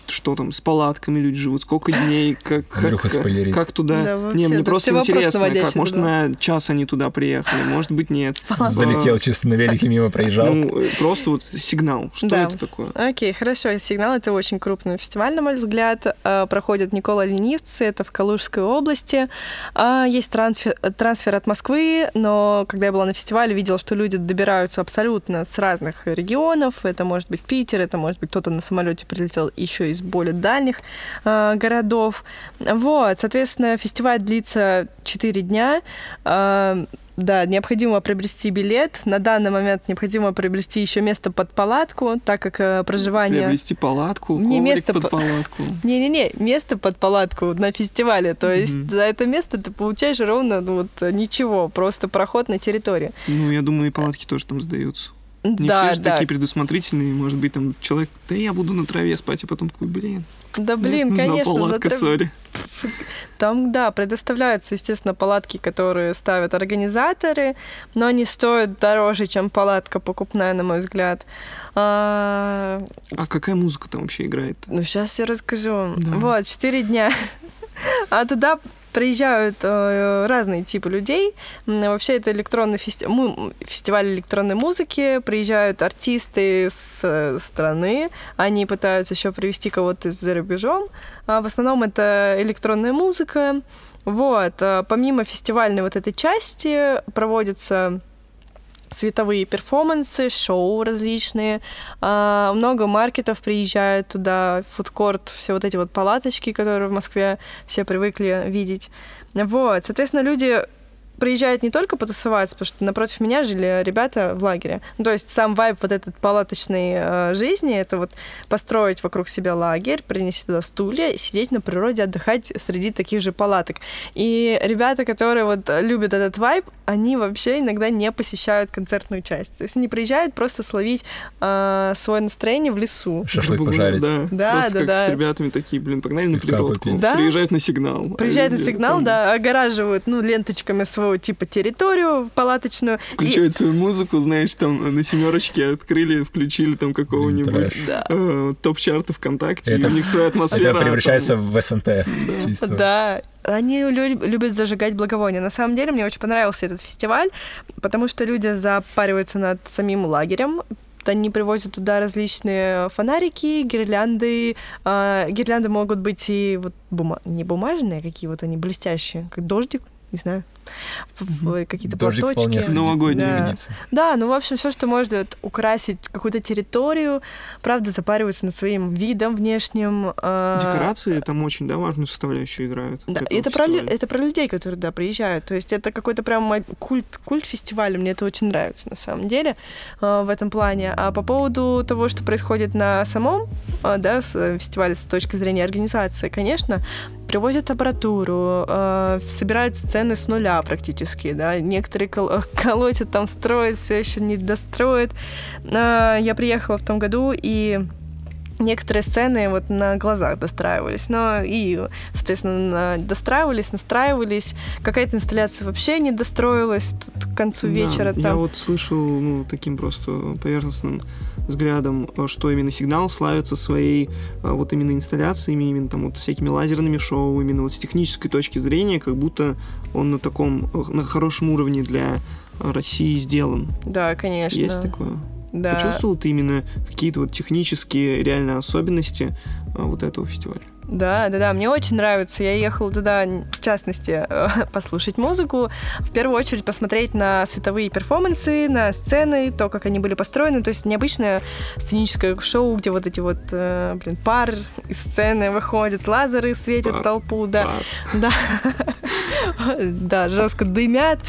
что там, с палатками люди живут, сколько дней, как, как, спойлерит. как туда... Да, вообще, не, мне просто интересно, как, может, на час они туда приехали, может быть, нет. (laughs) Залетел чисто на велике (laughs) мимо, проезжал. Ну, э, просто вот сигнал. Что Да. это такое? Окей, хорошо. Сигнал это очень крупный фестиваль, на мой взгляд. Э, Проходит Никола Ленивцы, это в Калужской области. А, Есть трансфер, трансфер от Москвы, но когда я была на фестивале, видела, что люди добираются абсолютно с разных регионов. Это может быть Питер, это может быть кто-то на самолете прилетел еще из более дальних э, городов. Вот, соответственно, фестиваль длится 4 дня. Э, да, необходимо приобрести билет. На данный момент необходимо приобрести еще место под палатку, так как э, проживание... Приобрести палатку, Не место под по- палатку. (laughs) Не-не-не, место под палатку на фестивале. То есть за это место ты получаешь ровно ну, вот, ничего, просто проход на территорию. Ну, я думаю, и палатки тоже там сдаются. Не да, все же да. такие предусмотрительные, может быть, там человек, да я буду на траве спать, а потом такой, блин, Да нет, блин, нужна конечно. палатка, трав- сори. Там, да, предоставляются, естественно, палатки, которые ставят организаторы, но они стоят дороже, чем палатка покупная, на мой взгляд. А, А какая музыка там вообще играет? Ну, сейчас я расскажу. Да. Вот, четыре дня. А туда приезжают э, разные типы людей. Вообще это электронный фести- му- фестиваль электронной музыки. Приезжают артисты с э, страны. Они пытаются еще привести кого-то за рубежом. А в основном это электронная музыка. Вот. а Помимо фестивальной вот этой части проводятся световые перформансы, шоу различные. А, много маркетов приезжают туда, фудкорт, все вот эти вот палаточки, которые в Москве все привыкли видеть. Вот, соответственно, люди приезжают не только потусоваться, потому что напротив меня жили ребята в лагере. Ну, то есть сам вайб вот этот палаточной э, жизни, это вот построить вокруг себя лагерь, принести туда стулья, сидеть на природе, отдыхать среди таких же палаток. И ребята, которые вот любят этот вайб, они вообще иногда не посещают концертную часть. То есть они приезжают просто словить э, свое настроение в лесу. Шашлык пожарить. Да, Да, Просто да, как да. с ребятами такие, блин, погнали на попить. Да. Приезжают на сигнал. а Приезжают на люди сигнал, там да, огораживают, ну, ленточками свою, типа, территорию палаточную. И- Включают свою музыку, знаешь, там на семерочке открыли, включили там какого-нибудь. Да. э, топ-чарта ВКонтакте, и Это- у них своя атмосфера. Это превращается там- в СНТ. чисто. Да, они лю- любят зажигать благовония. На самом деле, мне очень понравился этот фестиваль, потому что люди запариваются над самим лагерем. Они привозят туда различные фонарики, гирлянды. А, гирлянды могут быть и вот бума- не бумажные, а какие вот они блестящие, как дождик. не знаю, какие-то платочки. Новогодние Да. границы. Да, ну, в общем, все, что может украсить какую-то территорию, правда, запариваются над своим видом внешним. э, Декорации там очень, да, важную составляющую играют. Да, это про, это про людей, которые, да, приезжают. То есть это какой-то прям культ, культ фестиваля. Мне это очень нравится, на самом деле, э, в этом плане. А по поводу того, что происходит на самом, э, да, с- э, фестивале с точки зрения организации, конечно, привозят аппаратуру, собирают сцены с нуля практически, да. Некоторые кол- колотят там, строят, все еще не достроят. А, Я приехала в том году, и некоторые сцены вот на глазах достраивались, но и, соответственно, достраивались, настраивались. Какая-то инсталляция вообще не достроилась тут к концу Да, вечера. Я там. вот слышал, ну, таким просто поверхностным взглядом, э, что именно сигнал славится своей э, вот именно инсталляциями, именно там вот всякими лазерными шоу, именно вот с технической точки зрения, как будто он на таком, э, на хорошем уровне для России сделан. Да, конечно. Есть такое? Да. Почувствовал ты именно какие-то вот технические реальные особенности вот этого фестиваля? Да, да, да, мне очень нравится. Я ехала туда, в частности, э, (laughs) послушать музыку, в первую очередь посмотреть на световые перформансы, на сцены, то, как они были построены. То есть необычное сценическое шоу, где вот эти вот, э, блин, пар из сцены выходят, лазеры светят Пар. толпу, да. А, Да. (laughs) (laughs) Да, жестко дымят.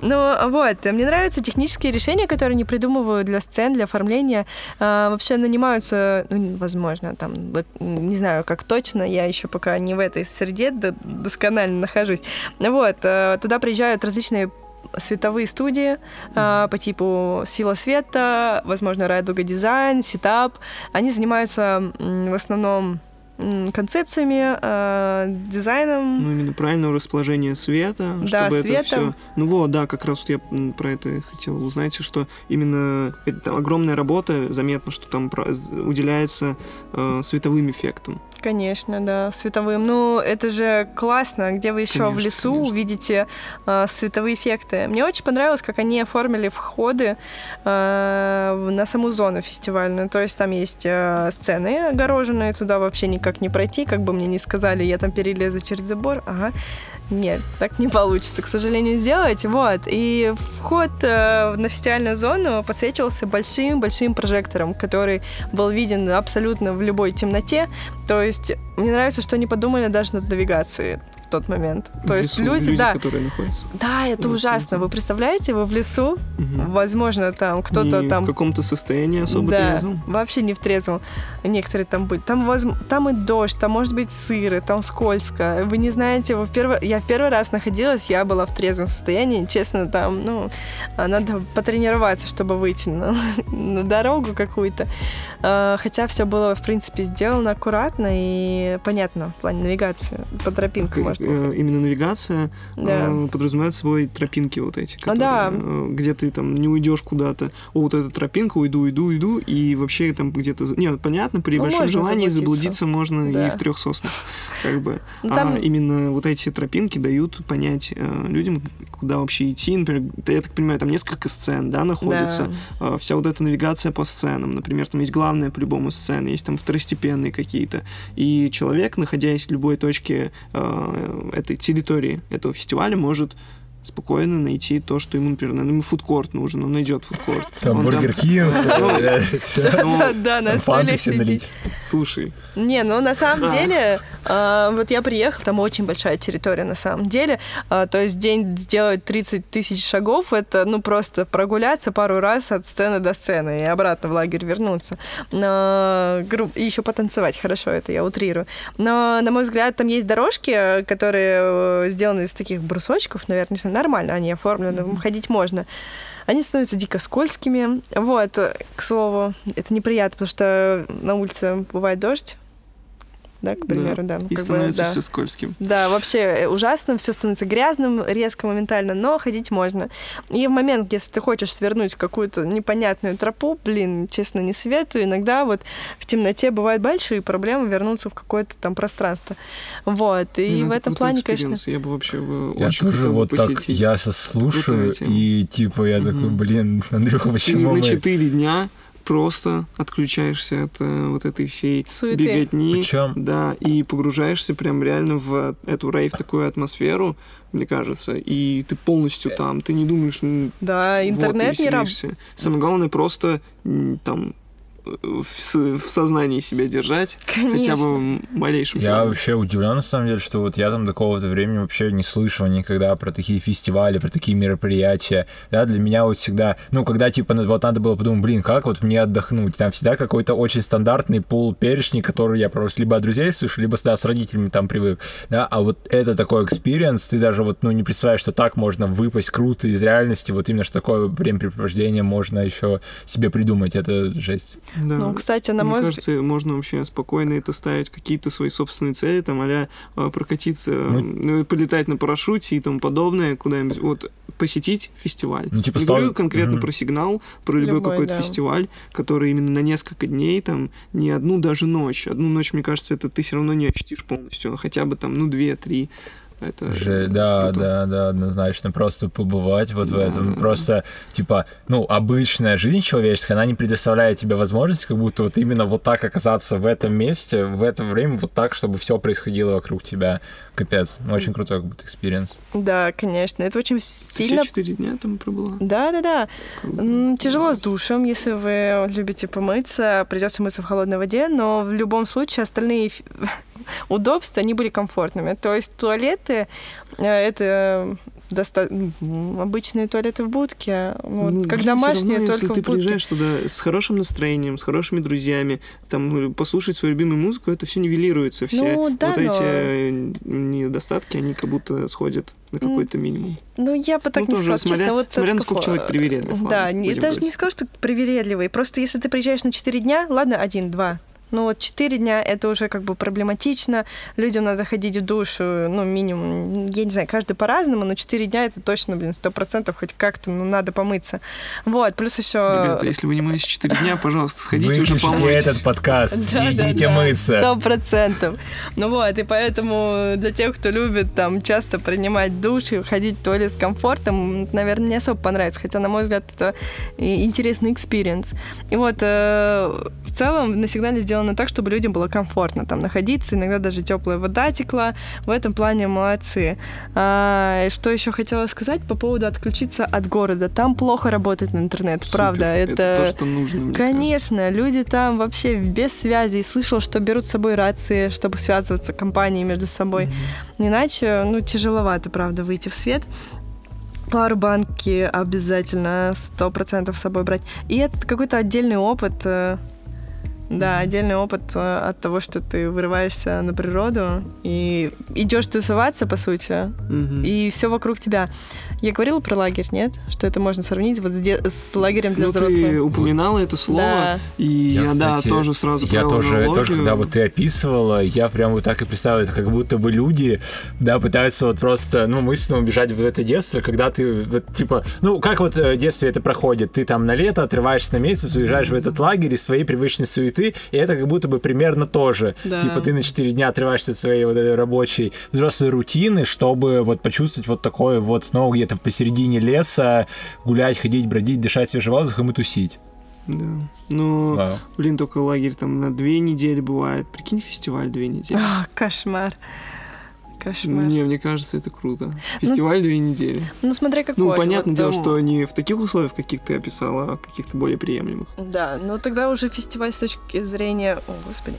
Ну, вот, мне нравятся технические решения, которые они придумывают для сцен, для оформления. А, Вообще нанимаются, ну, возможно, там, не знаю, как точно, я еще пока не в этой среде до- досконально нахожусь. Вот, э, туда приезжают различные световые студии а, по типу Сила света, возможно, Радуга дизайн, Setup. Они занимаются в основном концепциями, а, дизайном. Ну, именно правильного расположения света, Да, чтобы света. это все. Ну вот, да, как раз вот я про это хотел узнать, что именно это огромная работа, заметно, что там уделяется э, световым эффектам. Конечно, да, световым. Ну, это же классно, где вы еще в Конечно, лесу конечно. увидите э, световые эффекты. Мне очень понравилось, как они оформили входы э, в- на саму зону фестивальную. То есть там есть э, сцены огороженные, туда вообще никак не пройти, как бы мне не сказали, я там перелезу через забор. Ага. Нет, так не получится, к сожалению, сделать. Вот. И вход э, на фестивальную зону подсвечивался большим-большим прожектором, который был виден абсолютно в любой темноте. То есть мне нравится, что они подумали даже над навигацией тот момент. То В есть лесу люди, да, которые находятся. да, это Ну, ужасно. Вы представляете, вы в лесу, Мгм. возможно, там кто-то там в каком-то состоянии особо да, трезвом. вообще не в трезвом. Некоторые там были. Там, возм- там и дождь, там может быть сыро, там скользко. Вы не знаете, вы в первый... я в первый раз находилась, я была в трезвом состоянии. Честно, там, ну, а, надо потренироваться, чтобы выйти на, (laughs) на дорогу какую-то. А, Хотя все было, в принципе, сделано аккуратно и понятно в плане навигации. По тропинке Как, можно. Э, именно навигация Да. э, подразумевает собой тропинки вот эти, А, да. которые, э, где ты там не уйдешь куда-то. О, вот эта тропинка, уйду, уйду, уйду, и вообще там где-то... Нет, понятно, при Ну, большом желании заблудиться. заблудиться можно Да. и в трех соснах, (laughs) как бы. Ну, А там- именно вот эти тропинки дают понять э, людям, куда вообще идти. Например, я так понимаю, там несколько сцен, да, находится. Да. А, вся вот эта навигация по сценам. Например, там есть главная по-любому сцена, есть там второстепенные какие-то. И человек, находясь в любой точке э, этой территории, этого фестиваля, может спокойно найти то, что ему, например, надо. ему фудкорт нужен, он найдет фудкорт. Там Он Burger King, (laughs) Ну, э, (laughs) ну, (laughs) Да, на столе сидеть. Слушай, Не, ну на самом деле, а, вот я приехала, там очень большая территория на самом деле. А, то есть день сделать 30 тысяч шагов, это ну просто прогуляться пару раз от сцены до сцены и обратно в лагерь вернуться. И еще потанцевать, хорошо, это я утрирую. Но, на мой взгляд, там есть дорожки, которые э, сделаны из таких брусочков, наверное, не знаю, нормально они оформлены, ходить можно. Они становятся дико скользкими. Вот, к слову, это неприятно, потому что на улице бывает дождь. Да, к примеру, да. ну, и как бы, становится да. все скользким. Да, вообще э, ужасно, все становится грязным резко, моментально, но ходить можно. И в момент, если ты хочешь свернуть в какую-то непонятную тропу, блин, честно, не советую. Иногда вот в темноте бывают большие проблемы вернуться в какое-то там пространство. Вот, и Ну, в это этом плане, конечно... Я бы вообще бы Я очень тоже вот так, я со слушаю, и типа я такой, блин, Андрюха, почему на мы... 4 дня просто отключаешься от э, вот этой всей Суеты. беготни. Причем- Да, и погружаешься прям реально в эту рейв такую атмосферу, мне кажется, и ты полностью там, ты не думаешь, ну, Да, вот, интернет ты не работает. Самое главное просто там э, в, в сознании себя держать, хотя Конечно. бы м- малейшую Я правду. вообще удивлен, на самом деле, что вот я там до какого-то времени вообще не слышал никогда про такие фестивали, про такие мероприятия. Да, для меня вот всегда, ну, когда, типа, вот надо было подумать, блин, как вот мне отдохнуть? Там всегда какой-то очень стандартный пул перечней, который я просто либо от друзей слышу, либо, да, с родителями там привык. Да, а вот это такой experience, ты даже вот, ну, не представляешь, что так можно выпасть круто из реальности, вот именно, что такое времяпрепровождение можно еще себе придумать, это жесть. Да. Ну, кстати, на Мне мой взгляд... кажется, можно вообще спокойно это ставить какие-то свои собственные цели, там, а прокатиться, Ну- ну, полетать на парашюте и тому подобное, куда-нибудь, вот, посетить фестиваль. Ну, типа, Не сто- говорю конкретно Мгм. про сигнал, про любой, Любой, какой-то да. фестиваль, который именно на несколько дней, там, не одну даже ночь. Одну ночь, мне кажется, это ты все равно не ощутишь полностью, а хотя бы там, ну, две-три. Это Же, да, круто. да, да, однозначно. Просто побывать вот в Да, этом. да, Просто, типа, ну, обычная жизнь человеческая, она не предоставляет тебе возможности, как будто вот именно вот так оказаться в этом месте, в это время, вот так, чтобы все происходило вокруг тебя. Капец. Очень крутой как будто experience. Да, конечно. Это очень Ты сильно... все четыре дня там пробыла? Да, да, да. Круто. Тяжело с душем, если вы любите помыться, придется мыться в холодной воде, но в любом случае остальные (laughs) удобства, они были комфортными. То есть туалеты, э, это доста- м, обычные туалеты в будке. Вот, Ну, как домашние, равно, только если ты в будке. приезжаешь туда с хорошим настроением, с хорошими друзьями, там э, послушать свою любимую музыку, это все нивелируется. Все Ну, да, вот но- эти э, недостатки, они как будто сходят на какой-то минимум. Ну, я бы так Ну, не тоже сказала. смотря- Честно, вот смотря от насколько какого- человек привередлив, Да, ладно, не, даже не говорить. скажу, что привередливый. Просто если ты приезжаешь на 4 дня, ладно, один, два. Ну вот 4 дня это уже как бы проблематично. Людям надо ходить в душ, э, ну, минимум, я не знаю, каждый по-разному, но 4 дня это точно, блин, сто процентов хоть как-то, ну, надо помыться. Вот, плюс еще... Ребята, если вы не моетесь 4 дня, пожалуйста, сходите уже Выключите помойтесь. этот подкаст Да, идите да, мыться. Сто процентов. Ну вот, и поэтому для тех, кто любит там часто принимать душ и ходить в туалет с комфортом, наверное, не особо понравится. Хотя, на мой взгляд, это интересный experience. И вот э, в целом на сигнале сделано так, чтобы людям было комфортно там находиться. Иногда даже теплая вода текла. В этом плане молодцы. А, что еще хотела сказать по поводу отключиться от города. Там плохо работает интернет, Супер. правда. Это то, что нужно, Конечно, люди там вообще без связи. И слышал, что берут с собой рации, чтобы связываться компании между собой. Иначе, ну, тяжеловато, правда, выйти в свет. Пауэрбанки обязательно сто процентов с собой брать. И это какой-то отдельный опыт. Да, отдельный опыт э, от того, что ты вырываешься на природу и идешь тусоваться, по сути, Мгм. и все вокруг тебя. Я говорила про лагерь, нет? Что это можно сравнить вот с, де- с лагерем для Ну, взрослых. ты упоминала это слово, Да. и Я, я, да, кстати, тоже сразу Я тоже, тоже, когда вот ты описывала, я прям вот так и представил, это как будто бы люди, да, пытаются вот просто, ну, мысленно убежать в это детство, когда ты, вот, типа, ну, как вот э, в детстве это проходит? Ты там на лето отрываешься на месяц, уезжаешь в этот лагерь из своей привычной суеты, и это как будто бы примерно то же. Да. Типа ты на 4 дня отрываешься от своей вот этой рабочей взрослой рутины, чтобы вот почувствовать вот такое вот снова где-то посередине леса гулять, ходить, бродить, дышать свежим воздухом и тусить. Да. Ну, блин, только лагерь там на две недели бывает. Прикинь, фестиваль две недели. А, кошмар. Кошмар. Не, мне кажется, это круто. Фестиваль две недели. Ну, смотря какой. Ну, понятное вот, дело, эм, что не в таких условиях, каких ты описала, а каких-то более приемлемых. Да, но тогда уже фестиваль с точки зрения... О, господи.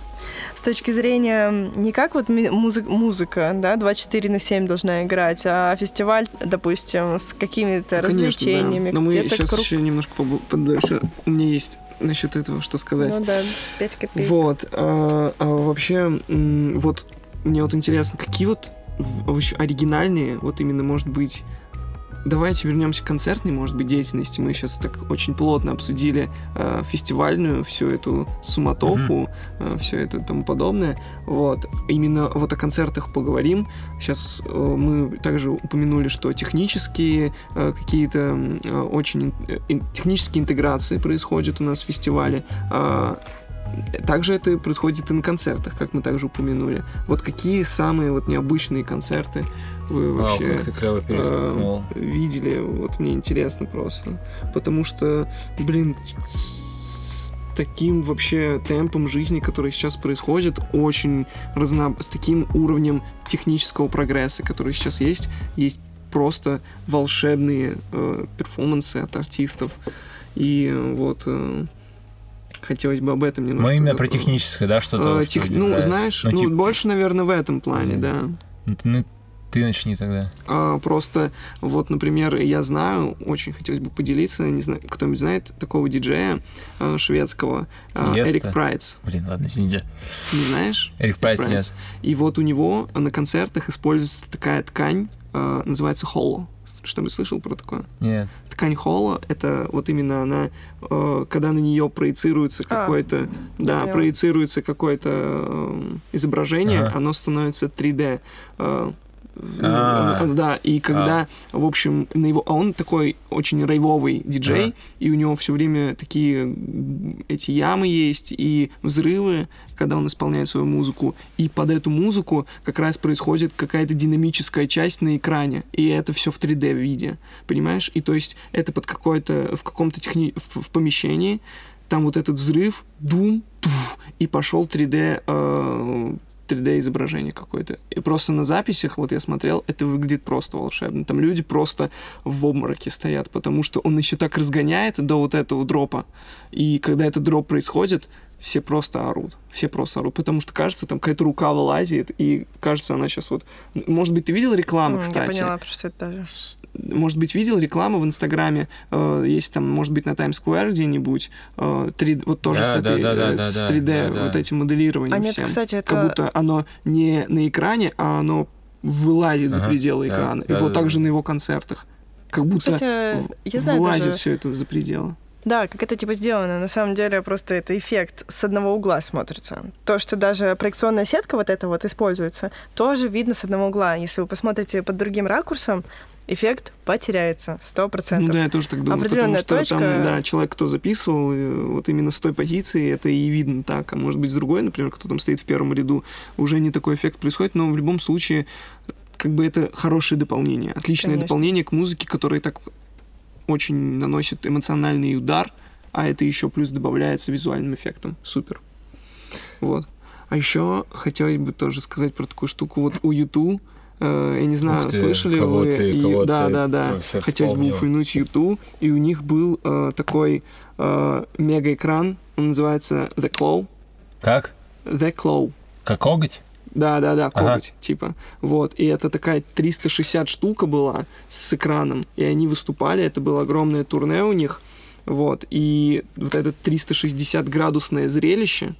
С точки зрения не как вот музы- музыка, да, 24 на 7 должна играть, а фестиваль, допустим, с какими-то Ну, Конечно, да. развлечениями, Но мы сейчас круг... еще немножко подольше. У меня есть насчет этого что сказать. Ну да, 5 копеек. Вот. А, а вообще, вот мне вот интересно, какие вот оригинальные, вот именно, может быть, давайте вернемся к концертной, может быть, деятельности. Мы сейчас так очень плотно обсудили э, фестивальную, всю эту суматоху, все это и тому подобное. Вот. Именно вот о концертах поговорим. Сейчас э, мы также упомянули, что технические э, какие-то э, очень э, технические интеграции происходят у нас в фестивале. А, также это происходит и на концертах, как мы также упомянули. Вот какие самые вот необычные концерты вы Вау, вообще как ты клево э, видели? Вот мне интересно просто. Потому что, блин, с- таким вообще темпом жизни, который сейчас происходит, очень разно... с таким уровнем технического прогресса, который сейчас есть, есть просто волшебные э, перформансы от артистов. И вот э, хотелось бы об этом немножко... Мы именно про техническое, да, что-то? Что тех- Ну, знаешь, Ну, ну, типа, больше, наверное, в этом плане, Блин. да. ну, ты- ну, ты начни тогда. А, просто вот, например, я знаю, очень хотелось бы поделиться, не знаю, кто-нибудь знает такого диджея э, шведского, Tiësto? Eric Prydz. Блин, ладно, извините. Не знаешь? Eric Prydz Prydz. нет. И вот у него на концертах используется такая ткань, э, называется холло. Что-нибудь слышал про такое? Нет. Ткань холло — это вот именно она, э, когда на нее проецируется А, какое-то, да, поняла. проецируется какое-то э, изображение, Ага. оно становится 3D. э, А. э, Да, и когда, в общем, на его, а он такой очень рейвовый диджей, и у него все время такие эти ямы есть и взрывы, когда он исполняет свою музыку, и под эту музыку как раз происходит какая-то динамическая часть на экране, и это все в 3D виде, понимаешь? И то есть это под какое-то в каком-то техни... в, в помещении, там вот этот взрыв, дум, туф, и пошел 3D э, 3D изображение какое-то. И просто на записях, вот я смотрел, это выглядит просто волшебно. Там люди просто в обмороке стоят, потому что он еще так разгоняет до вот этого дропа. И когда этот дроп происходит, все просто орут. Все просто орут. Потому что, кажется, там какая-то рука вылазит, и кажется, она сейчас вот... Может быть, ты видел рекламу, М, кстати? Я поняла, про что это даже. может быть, видел рекламу в Инстаграме, э, есть там, может быть, на Таймс-сквер где-нибудь, э, 3D вот тоже Да, с, этой, да, да, э, да, с да, 3D, да, да. вот этим моделированием А нет, всем. кстати, это... Как будто оно не на экране, а оно вылазит за Ага, пределы да, экрана. да, И вот да, так же да. на его концертах. Как будто Кстати, в- я знаю вылазит даже... все это за пределы. Да, как это типа сделано. На самом деле просто это эффект с одного угла смотрится. То, что даже проекционная сетка вот эта вот используется, тоже видно с одного угла. Если вы посмотрите под другим ракурсом, эффект потеряется сто Ну процентов. да, я тоже так думаю. Определенная потому что точка. там, да, человек, кто записывал, э, вот именно с той позиции, это и видно так. А может быть, с другой, например, кто там стоит в первом ряду, уже не такой эффект происходит, но в любом случае, как бы это хорошее дополнение, отличное Конечно. дополнение к музыке, которая так очень наносит эмоциональный удар, а это еще плюс добавляется визуальным эффектом. Супер. Вот. А еще хотелось бы тоже сказать про такую штуку. Вот у YouTube, э, я не знаю, ты, слышали вы? ты- и- да, ты да, да. вообще Хотелось бы упомянуть YouTube, и у них был э, такой э, мегаэкран, он называется The Claw. Как? The Claw. Как коготь? Да, да, да, Ага. коготь, типа. Вот. И это такая 360 штука была с экраном. И они выступали, это было огромное турне у них. Вот. И вот это 360-градусное зрелище,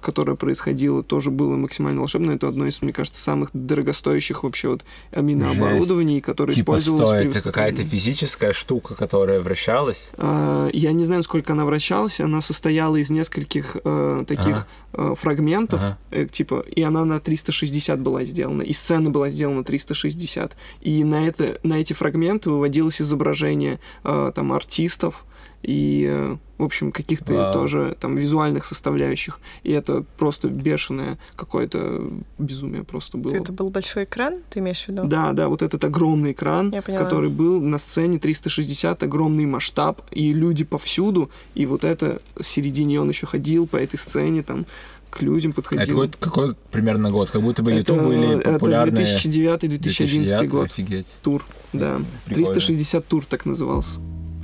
которое происходило, тоже было максимально волшебно. Это одно из, мне кажется, самых дорогостоящих вообще вот именно Жесть. оборудований, которое Типа использовалось при стоит, это какая-то физическая штука, которая вращалась. А, Я не знаю, сколько она вращалась. Она состояла из нескольких э, таких э, фрагментов, Ага. э, типа, и она на 360 была сделана, и сцена была сделана 360. И на, это, на эти фрагменты выводилось изображение там артистов и, э, в общем, каких-то Вау. тоже там визуальных составляющих. И это просто бешеное какое-то безумие просто было. Это был большой экран, ты имеешь в виду? Да, да, вот этот огромный экран, который был на сцене 360, огромный масштаб, и люди повсюду, и вот это в середине он еще ходил по этой сцене, там, к людям А это подходил. какой, какой примерно год? Как будто бы Это- YouTube были это популярные... 2009-2011 год, Офигеть. тур, да. Прикольно. 360 тур так назывался.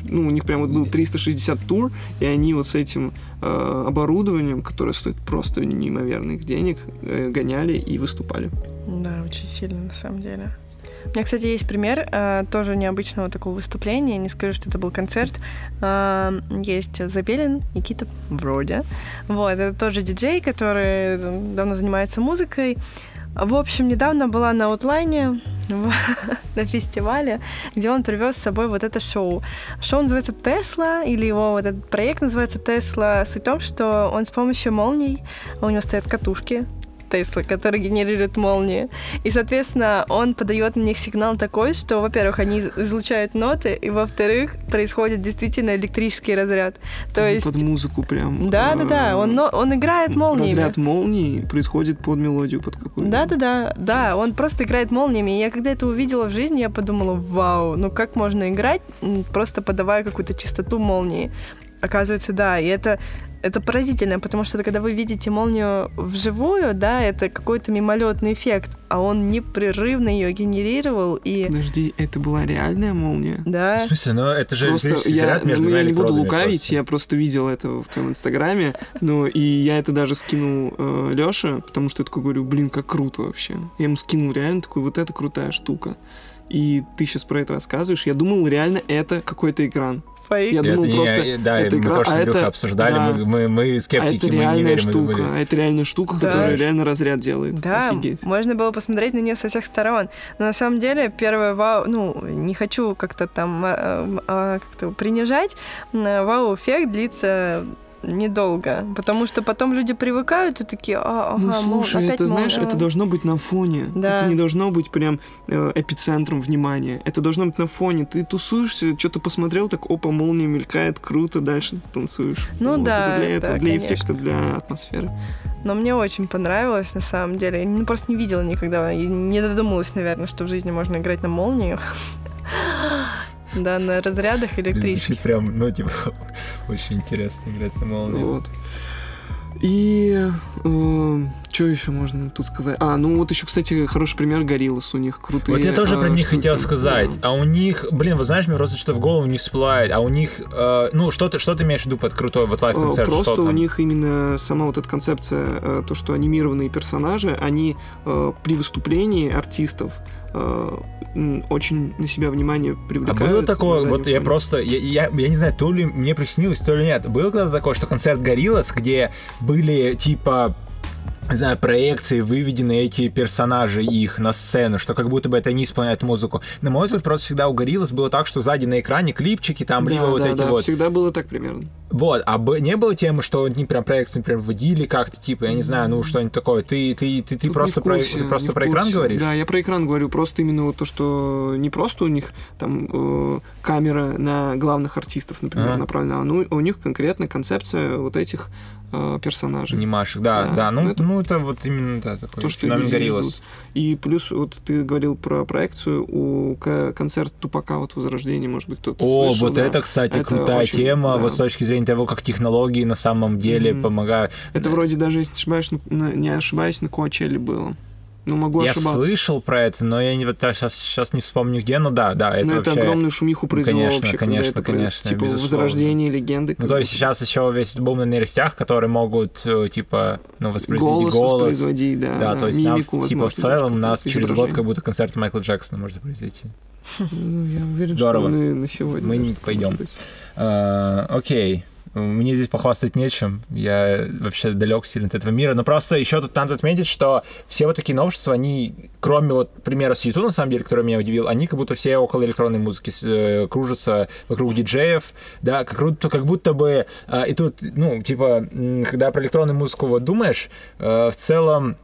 Ну, у них прям вот был 360 тур, и они вот с этим э, оборудованием, которое стоит просто неимоверных денег, э, гоняли и выступали. Да, очень сильно, на самом деле. У меня, кстати, есть пример э, тоже необычного такого выступления. Не скажу, что это был концерт. Э, есть Забелин, Никита, вроде. Вот, это тоже диджей, который давно занимается музыкой. В общем, недавно была на аутлайне (laughs) на фестивале, где он привез с собой вот это шоу. Шоу называется Тесла, или его вот этот проект называется Тесла. Суть в том, что он с помощью молний, у него стоят катушки, Тесла, который генерирует молнии. И, соответственно, он подает на них сигнал такой, что, во-первых, они из- излучают ноты, и, во-вторых, происходит действительно электрический разряд. То Они есть... Под музыку прям. Да, да, да, э, он, он играет молниями. Разряд молний происходит под мелодию, под какую-то. Да, да, да, да, он просто играет молниями. И я когда это увидела в жизни, я подумала, вау, ну как можно играть, просто подавая какую-то чистоту молнии. Оказывается, да, и это это поразительно, потому что когда вы видите молнию вживую, да, это какой-то мимолетный эффект, а он непрерывно ее генерировал и... Подожди, это была реальная молния? Да. В смысле, ну это же Просто я, между ну, я не буду лукавить, просто. я просто видел это в твоем инстаграме, ну и я это даже скинул э, Лёше, потому что я такой говорю, блин, как круто вообще. Я ему скинул реально такой, вот это крутая штука. И ты сейчас про это рассказываешь, я думал, реально это какой-то экран. Фейк. Я Это думал, не- просто да, это мы игра, тоже с а это- обсуждали, да. мы, мы, мы А скептики, это мы не реальная верим, мы штука, а это реальная штука, Да. которая реально разряд делает. Да, Офигеть. можно было посмотреть на нее со всех сторон. Но на самом деле первое вау, ну, не хочу как-то там а, а, как-то принижать, но вау-эффект длится недолго, потому что потом люди привыкают и такие, а, ага, Ну мол, слушай, опять это знаешь, мол, это а». должно быть на фоне. Да. Это не должно быть прям э, эпицентром внимания. Это должно быть на фоне. Ты тусуешься, что-то посмотрел, так опа, молния мелькает, круто, дальше танцуешь. Ну Вот да, Это для этого, да, для конечно. эффекта, для атмосферы. Но мне очень понравилось, на самом деле. Я просто не видела никогда. И не додумалась, наверное, что в жизни можно играть на молниях. Да, на разрядах электрических. прям, ну, типа, (laughs) очень интересно играть на молнии. Вот. И что еще можно тут сказать? А, ну вот еще, кстати, хороший пример Gorillaz. У них крутые. Вот я тоже э, про них штуки. хотел сказать. Да. А у них, блин, вы знаешь, мне просто что в голову не всплывает. А у них, э, ну, что ты, что ты имеешь в виду под крутой вот live Э, концерт? Просто что у них именно сама вот эта концепция, э, то, что анимированные персонажи, они э, при выступлении артистов э, очень на себя внимание А привлекают. было на такое, вот я фоне. просто, я, я, я не знаю, то ли мне приснилось, то ли нет. Было когда-то такое, что концерт Gorillaz, где были типа не знаю, проекции выведены эти персонажи их на сцену, что как будто бы это они исполняют музыку. На мой взгляд, просто всегда у Гориллас было так, что сзади на экране клипчики, там, Да, либо вот да, эти да, вот. всегда было так примерно. Вот, а не было темы, что они прям проекции, например, вводили как-то, типа, я не знаю, ну что-нибудь такое. Ты, ты, ты, ты Тут просто, в про, курсе, ты просто про экран курсе. говоришь? Да, я про экран говорю. Просто именно вот то, что не просто у них там э, камера на главных артистов, например, Ага. направлена, а ну, у них конкретно концепция вот этих э, персонажей. Анимашек, да, Да, да. Ну, ну, ну, это- это... вот именно, да, такой то, что феномен ждут. И плюс, вот ты говорил про проекцию, у концерт Тупака, вот Возрождение, может быть, кто-то О, слышал, вот да. это, кстати, Это крутая очень, тема, да. вот с точки зрения того, как технологии на самом деле Мгм. помогают. Это вроде даже, если не ошибаюсь, на- не ошибаюсь, на Куачеле было. Ну, могу Я ошибаться. слышал про это, но я не, вот сейчас, сейчас не вспомню где, но да, да, это Но Ну, это вообще... огромную шумиху произвело конечно, вообще, конечно, это конечно, типа безусловно. возрождение легенды. Ну, то есть сейчас еще весь бум на нейросетях, которые могут, э, типа, ну, воспроизвести голос, голос. воспроизводить, да, Да, да, то есть нам, мимику, типа, в целом нас через год как будто концерт Майкла Джексона может произойти. Ну, я уверен, Здорово. что и на сегодня. Мы не пойдем. может быть. А, Окей. Мне здесь похвастать нечем. Я вообще далек сильно от этого мира. Но просто еще тут надо отметить, что все вот такие новшества, они, кроме вот примера с YouTube, на самом деле, который меня удивил, они как будто все около электронной музыки э, кружатся вокруг диджеев, да, как будто, как будто бы... а, и тут, ну, типа, когда про электронную музыку вот думаешь, э, в целом,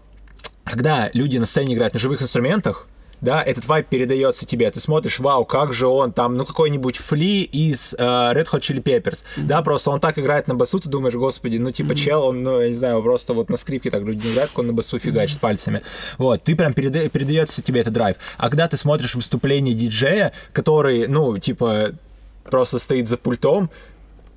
когда люди на сцене играют на живых инструментах, да, этот вайп передается тебе. Ты смотришь, вау, как же он там, ну какой-нибудь Фли из э, Red Hot Chili Peppers, да, просто он так играет на басу, ты думаешь, господи, ну типа чел, он, ну я не знаю, просто вот на скрипке так люди не играют, как он на басу фигачит пальцами. Вот, ты прям переда- передается тебе этот драйв. А когда ты смотришь выступление диджея, который, ну типа просто стоит за пультом,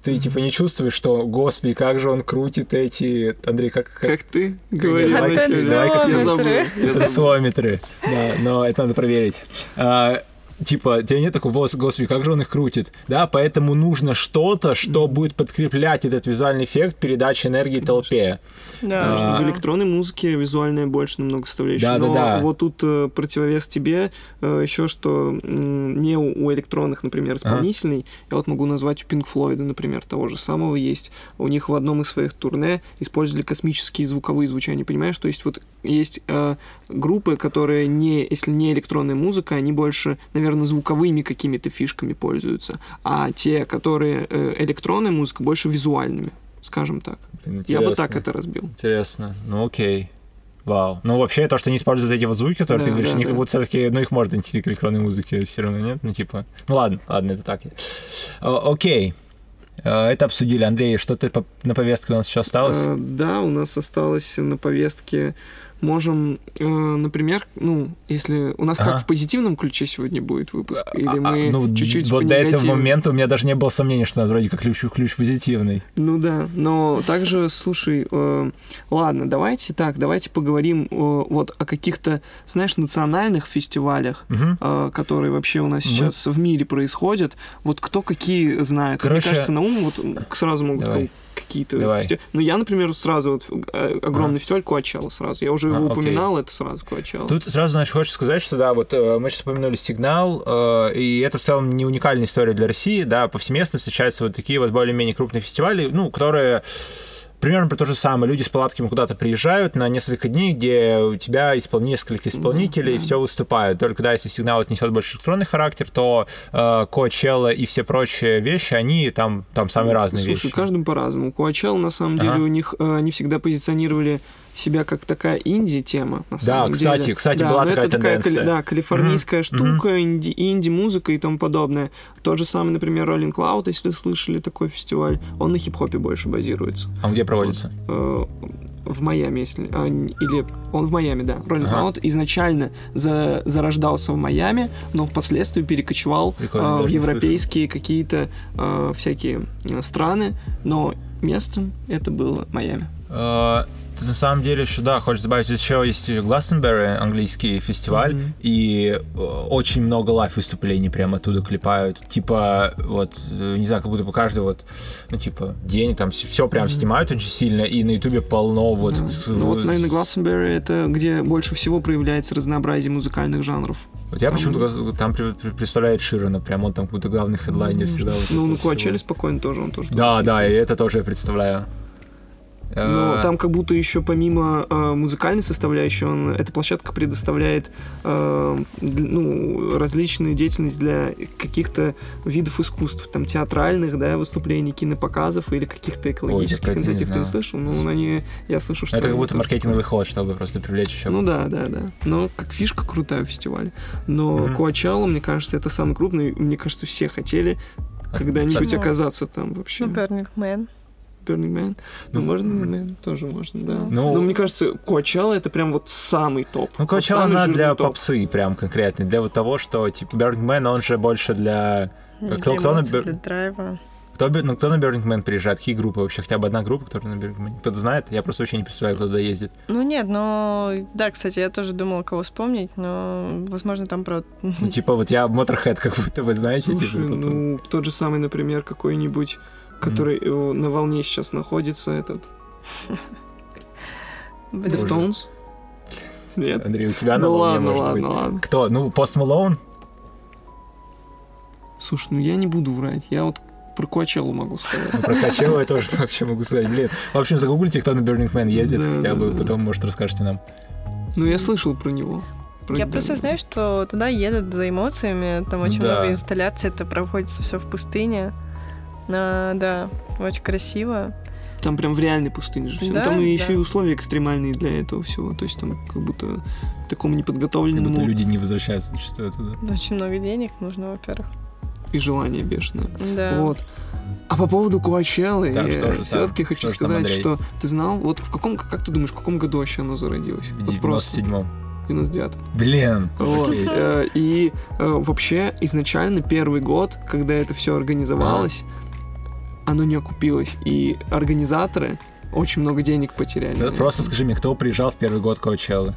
ты типа не чувствуешь, что, господи, как же он крутит эти, Андрей, как, как, Как ты говорил? Давай, давай, как я забыл. Танцометры. Да, но это надо проверить. А, Типа, тебя нет такого, «Вос- господи, как же он их крутит, да, поэтому нужно что-то, что будет подкреплять этот визуальный эффект передачи энергии толпе. Да. Конечно, А. в электронной музыке визуальная больше намного составляющая. Да, да, но да. вот тут э, противовес тебе э, еще, что не у, электронных, например, исполнителей, я вот могу назвать у Pink Floyd, например, того же самого есть. У них в одном из своих турне использовали космические звуковые звучания, понимаешь? То есть вот есть э, группы, которые не, если не электронная музыка, они больше, наверное, звуковыми какими-то фишками пользуются, а те, которые э, электронная музыка, больше визуальными, скажем так. Я бы так Интересно. это разбил. Интересно. Ну окей. Вау. Ну, вообще, то, что они используют эти вот звуки, которые Да, ты говоришь, да, они да. как будто все-таки, ну, их можно отнести к электронной музыке все равно, нет? Ну, типа, ну, ладно, ладно, это так. О, окей. Э, Это обсудили. Андрей, что-то на повестке у нас еще осталось? Э, да, у нас осталось на повестке можем, э, например, ну, если у нас Ага. как в позитивном ключе сегодня будет выпуск, или А, а, мы ну, чуть-чуть вот до этого момента у меня даже не было сомнений, что у нас вроде как ключ, ключ позитивный. Ну да, но также, слушай, э, ладно, давайте так, давайте поговорим э, вот о каких-то, знаешь, национальных фестивалях, Мгм. э, которые вообще у нас Мы- сейчас в мире происходят. Вот кто какие знает. Короче- Мне кажется, на ум вот сразу могут Давай. Ка- какие-то Давай. Ну, я, например, сразу вот э, огромный фестиваль Куачелло сразу. Я уже А, его окей. упоминал, это сразу Куачелло. Тут сразу, значит, хочешь сказать, что да, вот э, мы сейчас упомянули сигнал, э, и это в целом не уникальная история для России, да, повсеместно встречаются вот такие вот более-менее крупные фестивали, ну, которые примерно про то же самое. Люди с палатками куда-то приезжают на несколько дней, где у тебя испол... несколько исполнителей, да. все выступают. Только да, если сигнал это несет больше электронный характер, то э, Coachella и все прочие вещи, они там, там самые разные Слушай, вещи. каждым по-разному. Куачелло, на самом Ага. деле, у них э, они всегда позиционировали себя как такая инди-тема, на Да, самом кстати, деле. кстати, да, была такая это такая, тенденция. да, калифорнийская Мгм, штука, инди- инди-музыка и тому подобное. Тот же самый, например, Rolling Cloud, если слышали такой фестиваль, он на хип-хопе больше базируется. А где проводится? Э, в Майами, если... а, или он в Майами, да. Rolling Ага. Cloud изначально за- зарождался в Майами, но впоследствии перекочевал Прикольно, э, в европейские какие-то э, всякие э, страны, но местом это было Майами. Э, Тут на самом деле еще, да, хочешь добавить, еще есть Glastonbury, английский фестиваль, Мгм. и э, очень много лайв-выступлений прямо оттуда клепают. Типа, вот, э, не знаю, как будто бы каждый вот, ну, типа, день там все прям снимают очень сильно, и на ютубе полно вот... Да. с- Ну, вот, наверное, Glastonbury это где больше всего проявляется разнообразие музыкальных жанров. Вот я почему-то там представляю Широна, прям он там какой-то главный хедлайнер всегда. вот Ну, всего. Куачеле спокойно тоже он тоже. Да, да, и это тоже я представляю. Но Э, там как будто еще помимо э, музыкальной составляющей, он, эта площадка предоставляет э, ну, различную деятельность для каких-то видов искусств, там театральных, да, выступлений, кинопоказов или каких-то экологических не инициатив. Ты не слышал? Ну, они, я слышу, что... Это как будто маркетинговый ход, чтобы просто привлечь еще. ну да, да, да. Но как фишка крутая в фестивале. Но Мгм. Куачелло, мне кажется, это самый крупный. Мне кажется, все хотели когда-нибудь Кстати. оказаться там вообще. Ну, Burning Man. Burning Man. Ну, Ну, можно Burning Man? Тоже можно, да. Ну- Но мне кажется, Куачелло это прям вот самый топ. Ну, Вот Coachella самый она для топ. попсы прям конкретно, для вот того, что, типа, Burning Man, он же больше для... Для Кто- кто на для драйва. Кто, ну, кто на Burning Man приезжает? Какие группы вообще? Хотя бы одна группа, которая на Burning Man? Кто-то знает? Я просто вообще не представляю, кто туда ездит. Ну нет, но да, кстати, я тоже думала, кого вспомнить, но возможно там про Ну, типа, вот я Motorhead, как будто вы знаете. типа, Слушай, вот вот. ну, тот же самый, например, какой-нибудь, который э, на волне сейчас находится, этот. Deftones? Нет? Андрей, у тебя на Ну волне ладно, может ладно, быть. ладно. Кто? Ну, Post Malone? Слушай, ну я не буду врать. Я вот про Куачеллу могу сказать. Ну, про Качева я тоже вообще могу сказать. Блин, в общем, загуглите, кто на Burning Man ездит, Да, хотя да, бы да. потом, может, расскажете нам. Ну, я слышал про него. Про Я просто знаю, что туда едут за эмоциями, там очень Да. много инсталляций, это проходится все в пустыне. А, да, очень красиво. Там прям в реальной пустыне же все. Да, там и да. еще и условия экстремальные для этого всего. То есть там как будто такому Как неподготовленному будто люди не возвращаются зачастую оттуда. Очень много денег нужно, во-первых. и желание бешеное. Да. Вот. А по поводу Куачеллы, же там? все-таки хочу Что сказать, что ты знал, вот в каком, как ты думаешь, в каком году вообще оно зародилось? В Вот просто 97-м. в 99 Блин, Вот. окей. Э, И э, вообще изначально первый год, когда это все организовалось, оно не окупилось. И организаторы очень много денег потеряли. Да Просто скажи мне, кто приезжал в первый год Коучеллы?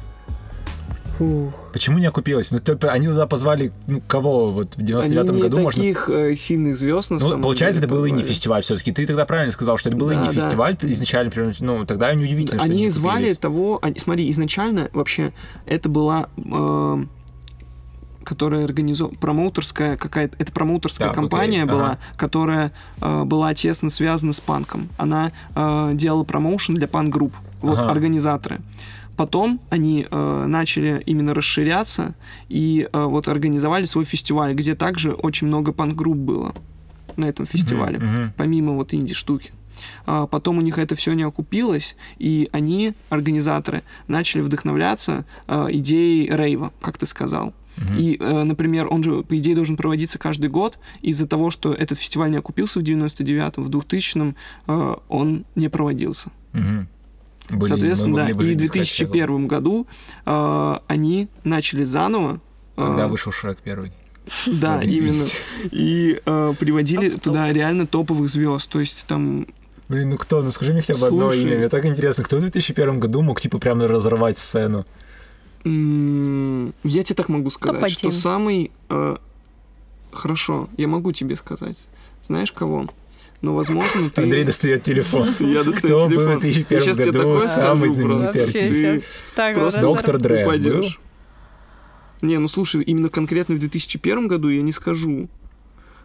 Фух. Почему не окупилось? Ну, типа, они туда позвали, ну, кого вот в Они 99-м не году можно... таких э, сильных звезд на Ну, самом получается, деле это был позвали. инди-фестиваль все-таки. Ты тогда правильно сказал, что это был Да, инди-фестиваль да. изначально. прям, Ну, тогда неудивительно, что Они не звали того, они- смотри, изначально вообще это была э, которая организовала промоутерская какая-то, это промоутерская окей, компания ага. была, которая э, была тесно связана с панком. Она э, делала промоушен для панк-групп, вот Ага. организаторы. Потом они э, начали именно расширяться и э, вот организовали свой фестиваль, где также очень много панк-групп было на этом фестивале мгм. помимо вот инди-штуки. А Потом у них это все не окупилось, и они, организаторы, начали вдохновляться э, идеей рейва, как ты сказал. Мгм. И, э, например, он же, по идее, должен проводиться каждый год. Из-за того, что этот фестиваль не окупился в 99-м, в 2000-м э, он не проводился. Блин, мы Соответственно, да. И в видеть хотя бы. 2001 году э, они начали заново. э, Когда вышел Шрек первый. (laughs) Да, именно. И э, приводили Топ-топ. туда реально топовых звезд. То есть там Блин, ну кто? Ну скажи мне хотя бы одно Слушай. имя. Мне так интересно, кто в 2001 году мог типа прям разорвать сцену? Я тебе так могу сказать, Топ-один. что самый... э, Хорошо, я могу тебе сказать. Знаешь кого? Ну, возможно, ты... Андрей достает телефон. Я достаю Кто был телефон. в 2001 Я щас тебе году такое самый скажу просто. знаменитый артист? Ты сейчас так просто Доктор Дре был? упадешь. Не, ну слушай, именно конкретно в 2001 году я не скажу.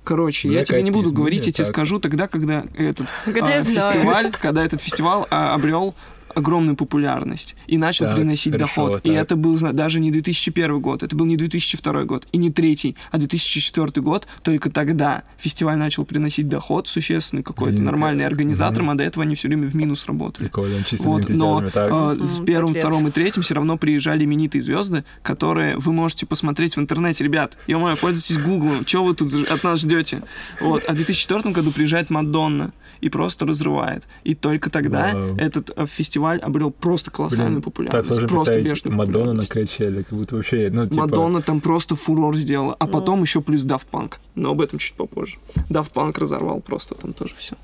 Короче, я Black тебе не буду Peas говорить, я тебе скажу тогда, когда этот Когда а, я фестиваль, когда этот фестиваль а, обрел огромную популярность и начал Так, приносить хорошо, доход. И так. это был даже не 2001 год, это был не 2002 год и не третий, а 2004 год. Только тогда фестиваль начал приносить доход существенный какой-то Блин, нормальный организаторам, Мгм. а до этого они все время в минус работали. Прикольно, чисто Вот, но так? э, в первом, лет. втором и третьем все равно приезжали именитые звезды, которые вы можете посмотреть в интернете. Ребят, ё моё, пользуйтесь Гуглом, что вы тут от нас ждете? Вот. А в 2004 году приезжает Мадонна и просто разрывает. И только тогда Вау. этот э, фестиваль обрел просто колоссальную Блин, популярность. так сложно просто бешеную Мадонну на качеле, как будто вообще, ну, типа... Мадонна там просто фурор сделала, а потом еще плюс Daft Punk. Но об этом чуть попозже. Daft Punk разорвал просто там тоже все.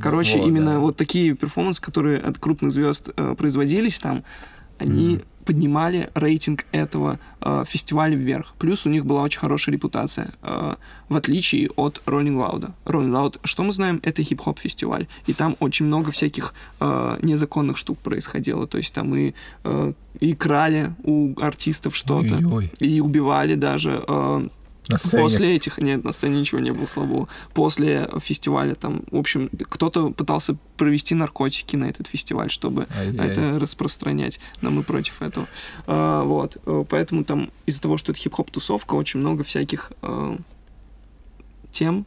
Короче, Вот, именно да. вот такие перформансы, которые от крупных звезд э, производились там, они Мгм. поднимали рейтинг этого э, фестиваля вверх. Плюс у них была очень хорошая репутация, э, в отличие от Rolling Loud. Rolling Loud, что мы знаем, это хип-хоп фестиваль. И там очень много всяких э, незаконных штук происходило. То есть там и, э, и крали у артистов что-то, Ой-ой, и убивали даже э, на сцене. После этих, нет, на сцене ничего не было слабого. После фестиваля там, в общем, кто-то пытался провести наркотики на этот фестиваль, чтобы Ай-яй. это распространять. Но мы против этого. А, вот. Э, Поэтому там из-за того, что это хип-хоп тусовка, очень много всяких э, тем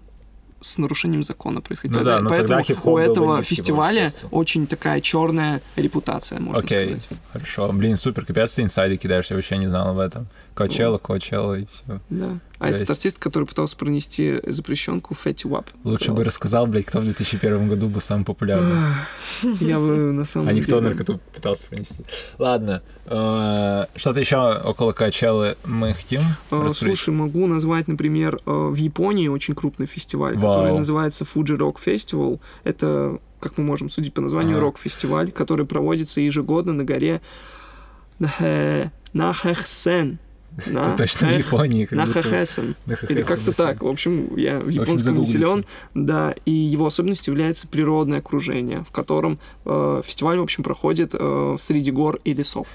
с нарушением закона происходит. Ну да, но Поэтому тогда у этого фестиваля очень такая черная репутация, можно Окей, сказать. хорошо. Блин, супер, капец, ты инсайды кидаешь, я вообще не знал об этом. Качела, Качела и все. Да. А Жесть. этот артист, который пытался пронести запрещенку Фетти Вап. Лучше бы рассказал, блядь, кто в 2001 году был самый популярный. Я бы на самом А деле... никто наркоту пытался принести. Ладно, э, что-то еще около Качелы мы хотим Э? Слушай, могу назвать, например, э, в Японии очень крупный фестиваль, который называется Fuji Rock Festival. Это, как мы можем судить по названию, рок-фестиваль, который проводится ежегодно на горе Нахэ- Это точно в Японии. Нахэхэсен. Нахэхэсен, Или как-то так. В общем, я в японском не силен. Да, и его особенностью является природное окружение, в котором э, фестиваль, в общем, проходит э, среди гор и лесов,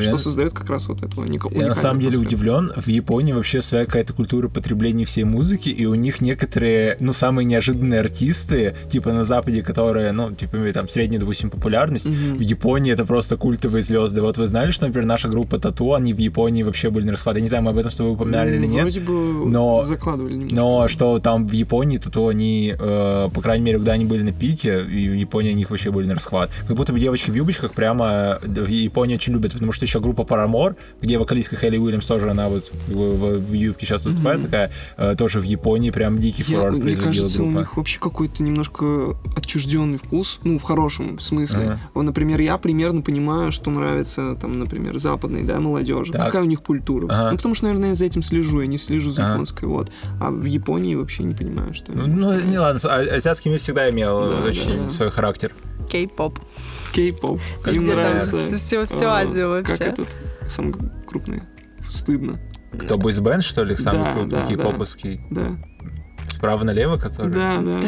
что я- создает как раз вот эту уник- Я на самом деле уникальную атмосферу. удивлен. В Японии вообще своя какая-то культура потребления всей музыки, и у них некоторые, ну, самые неожиданные артисты, типа на Западе, которые, ну, типа, имеют там среднюю, допустим, популярность. Мгм. В Японии это просто культовые звезды. Вот вы знали, что, например, наша группа Тату, они в Японии вообще были на расхват. Я не знаю, мы об этом с тобой упоминали или Ну, нет. Вроде бы но- закладывали немножко. Но что там в Японии, то они, э, по крайней мере, когда они были на пике, и в Японии они вообще были на расхват. Как будто бы девочки в юбочках прямо э, в Японии очень любят, потому что еще группа Paramore, где вокалистка Хелли Уильямс тоже, она вот в, в- в юбке часто выступает, Мгм. такая, э, тоже в Японии прям дикий фурор мне производила кажется, у группа. них вообще какой-то немножко отчужденный вкус, ну, в хорошем смысле. Ага. Вот, например, я примерно понимаю, что нравится, там, например, западной, да, молодежи. Так. Какая у них культура. Ага. Ну, потому что, наверное, я за этим слежу, я не слежу за Ага. японской, вот. А в Японии вообще не понимаю, что Ну, ну, не ладно, а- азиатский мир всегда имел Да, очень да, да. свой характер. Кей-поп. Кей-поп. Как Им нравится. всю, всю а, Азию Как вообще. этот, самый крупный. Стыдно. Кто, бойсбенд, что ли, самый Да, крупный, да, кей-поповский? Да. Справа налево, который? Да, да.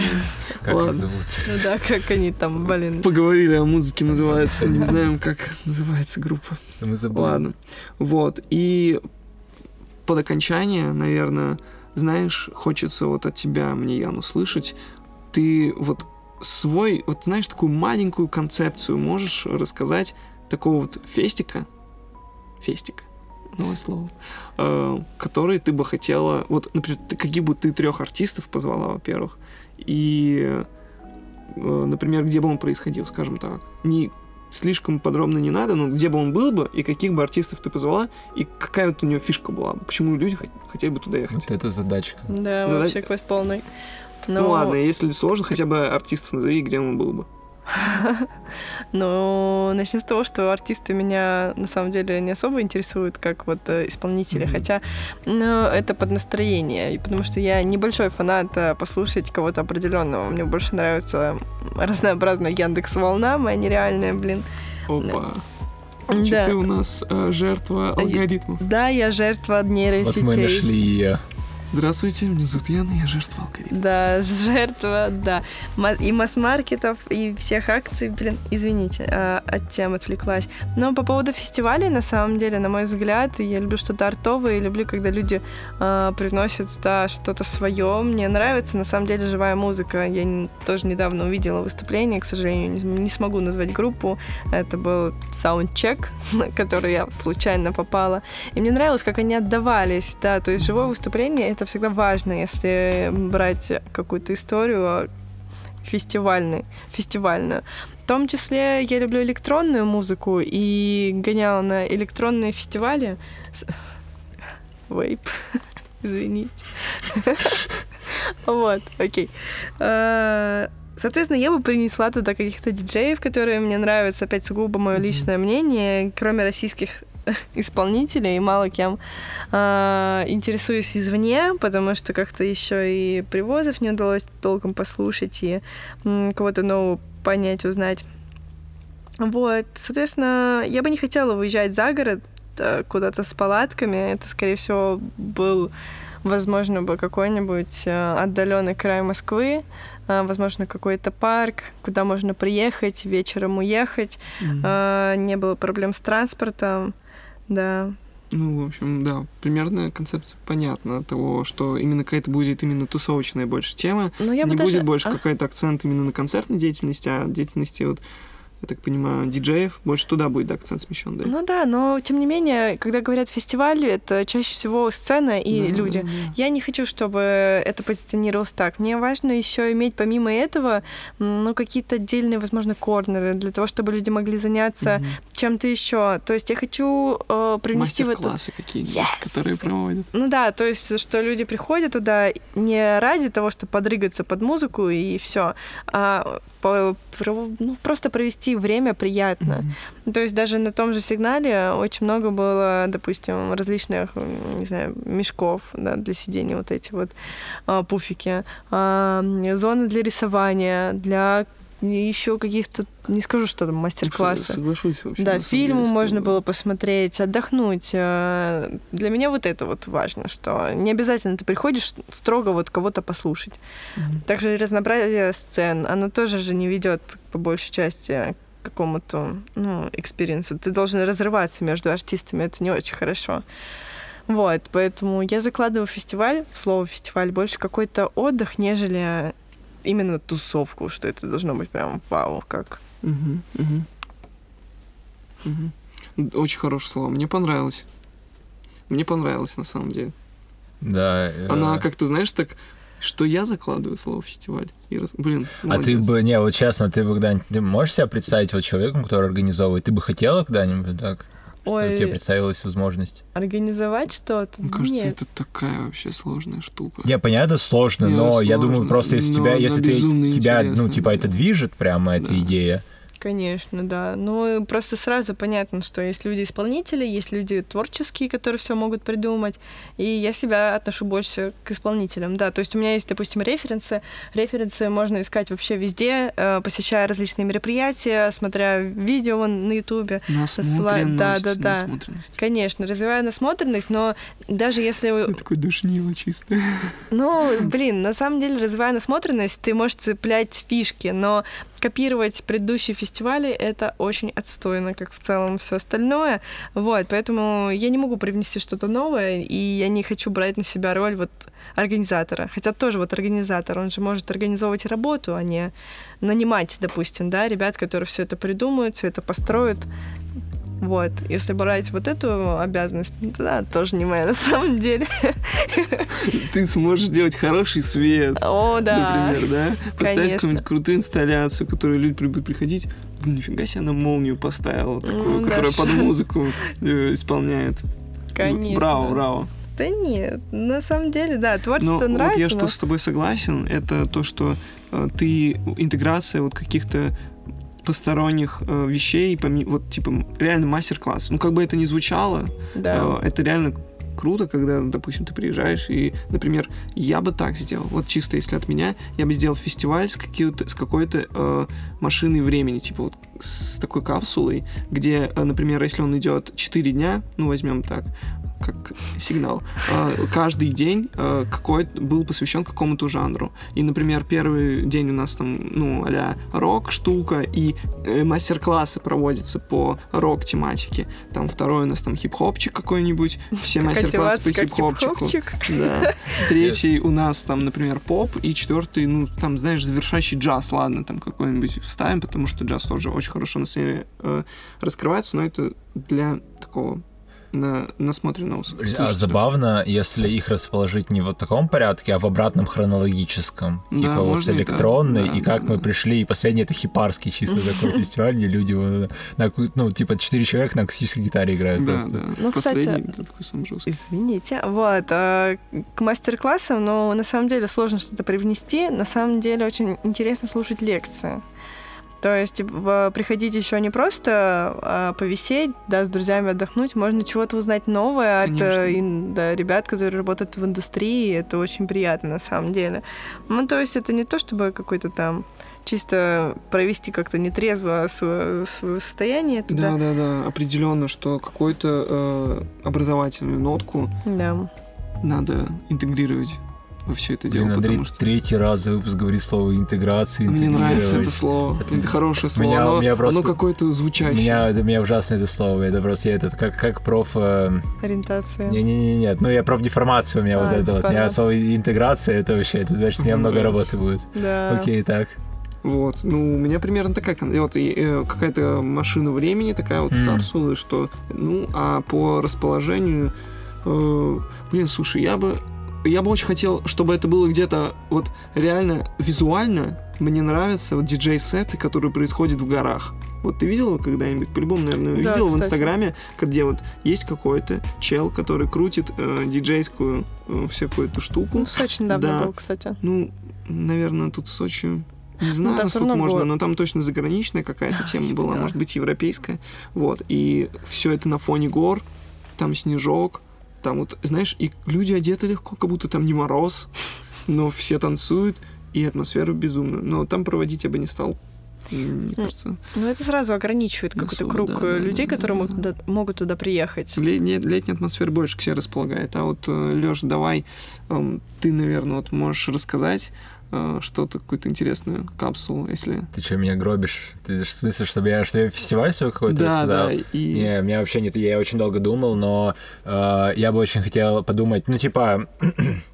Как их ладно. зовут? Ну да, как они там, блин. Поговорили о музыке, называется. Не знаем, как называется группа. Мы забыли. Ладно. Вот. И под окончание, наверное, знаешь, хочется вот от тебя, мне, Ян, услышать. Ты вот свой, вот знаешь, такую маленькую концепцию можешь рассказать такого вот фестика, фестик, новое слово, э, который ты бы хотела, вот, например, ты, какие бы ты трех артистов позвала, во-первых, и, э, например, где бы он происходил, скажем так, не слишком подробно не надо, но где бы он был бы, и каких бы артистов ты позвала, и какая вот у него фишка была, бы, почему люди хот- хотели бы туда ехать. Вот это задачка. Да, Задать- вообще квест полный. Ну, ладно, если сложно, хотя бы артистов назови, где он был бы. (laughs) Ну, начнем с того, что артисты меня на самом деле не особо интересуют, как вот э, исполнители, хотя ну, это под настроение, и потому что я небольшой фанат э, послушать кого-то определенного. Мне больше нравится разнообразная Яндекс Волна, моя нереальная, блин. Опа. Значит, Да. ты у нас э, жертва алгоритмов. Да, я жертва Вот нейросетей. мы нашли ее. Здравствуйте, меня зовут Яна, я жертва алгоритмов. Да, жертва, да. И масс-маркетов, и всех акций, блин, извините, а, от тем отвлеклась. Но по поводу фестивалей, на самом деле, на мой взгляд, я люблю что-то артовое, люблю, когда люди а, привносят туда что-то свое. Мне нравится, на самом деле, живая музыка. Я тоже недавно увидела выступление, к сожалению, не, не смогу назвать группу. Это был саундчек, (laughs) на который я случайно попала. И мне нравилось, как они отдавались, да, то есть живое выступление это всегда важно, если брать какую-то историю фестивальную, фестивальную. В том числе я люблю электронную музыку и гоняла на электронные фестивали. (laughs) Вейп. (laughs) Извините. (laughs) Вот, окей. Э, Соответственно, я бы принесла туда каких-то диджеев, которые мне нравятся, опять сугубо мое личное мнение, кроме российских (laughs) исполнителей, мало кем а, интересуюсь извне, потому что как-то еще и привозов не удалось толком послушать и кого-то нового понять, узнать. Вот, соответственно, я бы не хотела выезжать за город э, куда-то с палатками. Это, скорее всего, был, возможно, бы какой-нибудь отдаленный край Москвы, э, возможно, какой-то парк, куда можно приехать, вечером уехать. А, Не было проблем с транспортом, да. Ну, в общем, да, примерно концепция понятна того, что именно какая-то будет именно тусовочная больше тема. Но я бы не даже... будет больше А? какой-то акцент именно на концертной деятельности, а деятельности вот, я так понимаю, диджеев, больше туда будет акцент смещен, да? Ну да, но тем не менее, когда говорят фестиваль, это чаще всего сцена и Да, люди. да, да. Я не хочу, чтобы это позиционировалось так. Мне важно еще иметь помимо этого, ну, какие-то отдельные, возможно, корнеры для того, чтобы люди могли заняться Мгм. чем-то еще. То есть я хочу э, привнести в это... Мастер-классы какие-нибудь, Yes! которые проводят. Ну да, то есть, что люди приходят туда не ради того, чтобы подрыгаться под музыку и все, а по- про- ну, просто провести время приятно. Мгм. То есть даже на том же сигнале очень много было, допустим, различных, не знаю, мешков да, для сидения, вот эти вот а, пуфики, а, зоны для рисования, для еще каких-то, не скажу, что там, мастер-классы. Соглашусь вообще. Да, фильмы можно было посмотреть, отдохнуть. Э, Для меня вот это вот важно, что не обязательно ты приходишь строго вот кого-то послушать. Мгм. Также разнообразие сцен, оно тоже же не ведет по большей части какому-то, ну, experience у. Ты должен разрываться между артистами, это не очень хорошо. Вот, поэтому я закладываю фестиваль, в слово фестиваль, больше какой-то отдых, нежели именно тусовку, что это должно быть прям вау, как. Очень хорошее слово. Мне понравилось. Мне понравилось, на самом деле. Да. э, Она как-то, знаешь, так, что я закладываю слово фестиваль. И Блин, А ты молодец. бы, не, вот честно, ты бы когда-нибудь, ты можешь себя представить вот человеком, который организовывает, ты бы хотела когда-нибудь так, чтобы Ой, тебе представилась возможность? организовать что-то? Мне кажется, Нет. это такая вообще сложная штука. Не, понятно, сложно, Не, но я сложно, думаю, просто если тебя, если ты, тебя, ну, типа, это движет прямо эта Да. идея. Конечно, да. Ну, просто сразу понятно, что есть люди-исполнители, есть люди творческие, которые все могут придумать. И я себя отношу больше к исполнителям, да. То есть у меня есть, допустим, референсы. Референсы можно искать вообще везде, э, посещая различные мероприятия, смотря видео на Ютубе. Насмотренность. Да, да, да. насмотренность. Конечно, развивая насмотренность, но даже если... Ты такой душнило чисто. Ну, блин, на самом деле, развивая насмотренность, ты можешь цеплять фишки, но копировать предыдущие фестивали это очень отстойно, как в целом все остальное. Вот, поэтому я не могу привнести что-то новое, и я не хочу брать на себя роль вот организатора. Хотя тоже вот организатор, он же может организовывать работу, а не нанимать, допустим, да, ребят, которые все это придумают, все это построят. Вот, если брать вот эту обязанность, ну, да, тоже не моя на самом деле. (laughs) Ты сможешь делать хороший свет. О, да. Например, да? Поставить Конечно. какую-нибудь крутую инсталляцию, которую люди будут приходить. Блин, нифига себе, она молнию поставила такую, Ну, которая под (laughs) музыку э, исполняет. Конечно. Браво, браво. Да нет, на самом деле, да, творчество Но нравится. вот я но- что с тобой согласен, это то, что э, ты интеграция вот каких-то посторонних э, вещей, поми- вот типа реально мастер-класс. Ну как бы это ни звучало, Да. э, это реально круто, когда, допустим, ты приезжаешь и, например, я бы так сделал. Вот чисто если от меня, я бы сделал фестиваль с, с какой-то э, машиной времени, типа вот с такой капсулой, где, э, например, если он идет 4 дня, ну возьмем так, как сигнал, э, каждый день э, какой был посвящен какому-то жанру. И, например, первый день у нас там, ну, а рок штука, и э, мастер-классы проводятся по рок-тематике. Там второй у нас там хип-хопчик какой-нибудь, все мастер-классы по хип-хопчику. Да. (laughs) Третий у нас там, например, поп, и четвертый, ну, там, знаешь, завершающий джаз, ладно, там какой-нибудь вставим, потому что джаз тоже очень хорошо на сцене э, раскрывается, но это для такого на, насмотренного А забавно, если их расположить не в вот таком порядке, а в обратном хронологическом. Да, типа вот с можно и электронной, Да, и как да, мы да. пришли. И последний это хипарский чисто (laughs) такой фестиваль, где люди вот на ну, типа, четыре человека на акустической гитаре играют Да, просто. да. Ну, кстати, Последний, это такой самый жесткий. Извините. Вот. а, К мастер-классам, но на самом деле сложно что-то привнести. На самом деле очень интересно слушать лекции. То есть в- приходить еще не просто а, повисеть, да, с друзьями отдохнуть, можно чего-то узнать новое от Конечно. э, ин- да, ребят, которые работают в индустрии. Это очень приятно на самом деле. Ну, то есть это не то, чтобы какой-то там чисто провести как-то нетрезво свое, свое состояние туда. Да, да, да, определенно, что какую-то э, образовательную нотку Да. надо интегрировать во все это Блин, дело, Андрей потому что третий раз за выпуск говорит слово интеграции, мне нравится это слово. Это- Это хорошее слово. Меня- оно, меня просто- оно какое-то У звучащее. меня, меня ужасно это слово. Это просто я этот, как, как проф... э, Ориентация. Не-не-не, нет, ну я профдеформацию у меня А, вот это вот. У меня деформация. слово интеграция, это вообще, это значит, у меня много работы будет. Да. Окей, так. Вот, ну, у меня примерно такая вот, э, какая-то машина времени, такая вот М. капсула, что, ну, а по расположению, э, блин, слушай, я бы, я бы очень хотел, чтобы это было где-то вот реально визуально. Мне нравятся вот диджей-сеты, которые происходят в горах. Вот ты видела когда-нибудь? По-любому, наверное, Да, видела в кстати. Инстаграме, где вот есть какой-то чел, который крутит э, диджейскую э, всякую эту штуку. Ну, в Сочи недавно Да. был, кстати. Ну, наверное, тут в Сочи не знаю, Ну, там всё насколько можно, было. но там точно заграничная какая-то (laughs) тема была, поняла. может быть, европейская. Вот. И все это на фоне гор, там снежок, там вот, знаешь, и люди одеты легко, как будто там не мороз, но все танцуют, и атмосфера безумная. Но там проводить я бы не стал. Мне кажется, Ну, это сразу ограничивает Ну, какой-то круг да, э, людей, да, которые да, могут да. туда, могут туда приехать. летняя, летняя атмосфера больше к себе располагает. А вот, Леш, давай, эм, ты, наверное, вот можешь рассказать э, что-то, какую-то интересную капсулу, если... Ты что, меня гробишь? Ты в смысле, чтобы я, что я фестиваль свой какой-то Да, рассказал? да, и... Не, меня вообще нет, я очень долго думал, но э, я бы очень хотел подумать, ну, типа, (clears throat)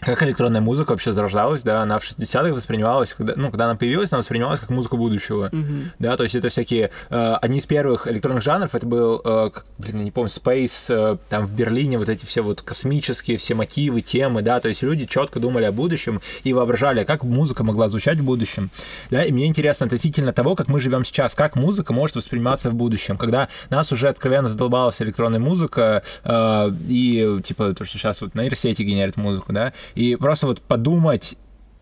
как электронная музыка вообще зарождалась, да, она в 60-х воспринималась, когда, ну, когда она появилась, она воспринималась как музыка будущего. Мгм. Да, то есть это всякие... э, одни из первых электронных жанров, это был, э, как, блин, я не помню, Space, э, там в Берлине вот эти все вот космические все мотивы, темы, да, то есть люди четко думали о будущем и воображали, как музыка могла звучать в будущем. Да, и мне интересно относительно того, как мы живем сейчас, как музыка может восприниматься в будущем, когда нас уже откровенно задолбала вся электронная музыка, э, и типа то, что сейчас вот нейросети генерят музыку, да, и просто вот подумать,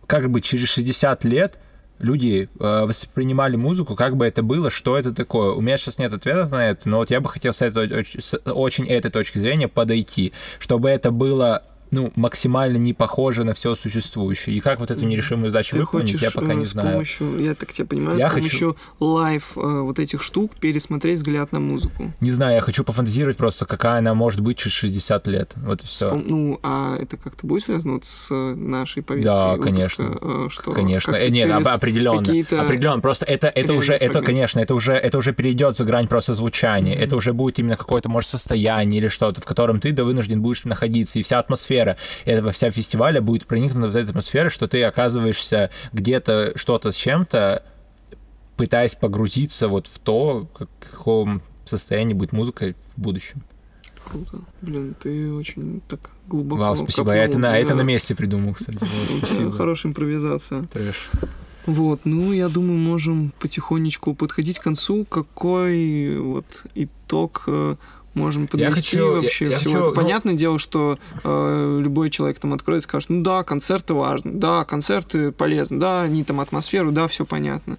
как бы через 60 лет люди э, воспринимали музыку, как бы это было, что это такое. У меня сейчас нет ответа на это, но вот я бы хотел с, этой, с очень этой точки зрения подойти, чтобы это было ну, максимально не похоже на все существующее. И как вот эту нерешимую задачу Ты выполнить, хочешь я пока э, не знаю. помощью, я так тебя понимаю, Я с хочу- помощью live э, вот этих штук пересмотреть взгляд на музыку. Не знаю, я хочу пофантазировать просто, какая она может быть через 60 лет. Вот и все. Ну, а это как-то будет связано вот с нашей повесткой Да, выпуска, конечно. э, что Конечно, Э, нет, через определенно, определенно. Просто это, это уже, это, конечно, это уже, это уже перейдет за грань просто звучания. Мгм. Это уже будет именно какое-то, может, состояние или что-то, в котором ты да вынужден будешь находиться, и вся атмосфера этого вся фестиваля будет проникнута в эту атмосферу, что ты оказываешься где-то что-то с чем-то, пытаясь погрузиться вот в то, как- в каком состоянии будет музыка в будущем. Круто. Блин, ты очень так глубоко Вау, спасибо. копнул, Я это, на, это да. на месте придумал, кстати. Спасибо. Хорошая импровизация. Трэш. Вот, ну, я думаю, можем потихонечку подходить к концу. Какой вот итог э, можем подвести хочу- я- вообще я всего? хочу, Это ну- понятное дело, что э, любой человек там откроет и скажет, ну да, концерты важны, да, концерты полезны, да, они там атмосферу, да, все понятно.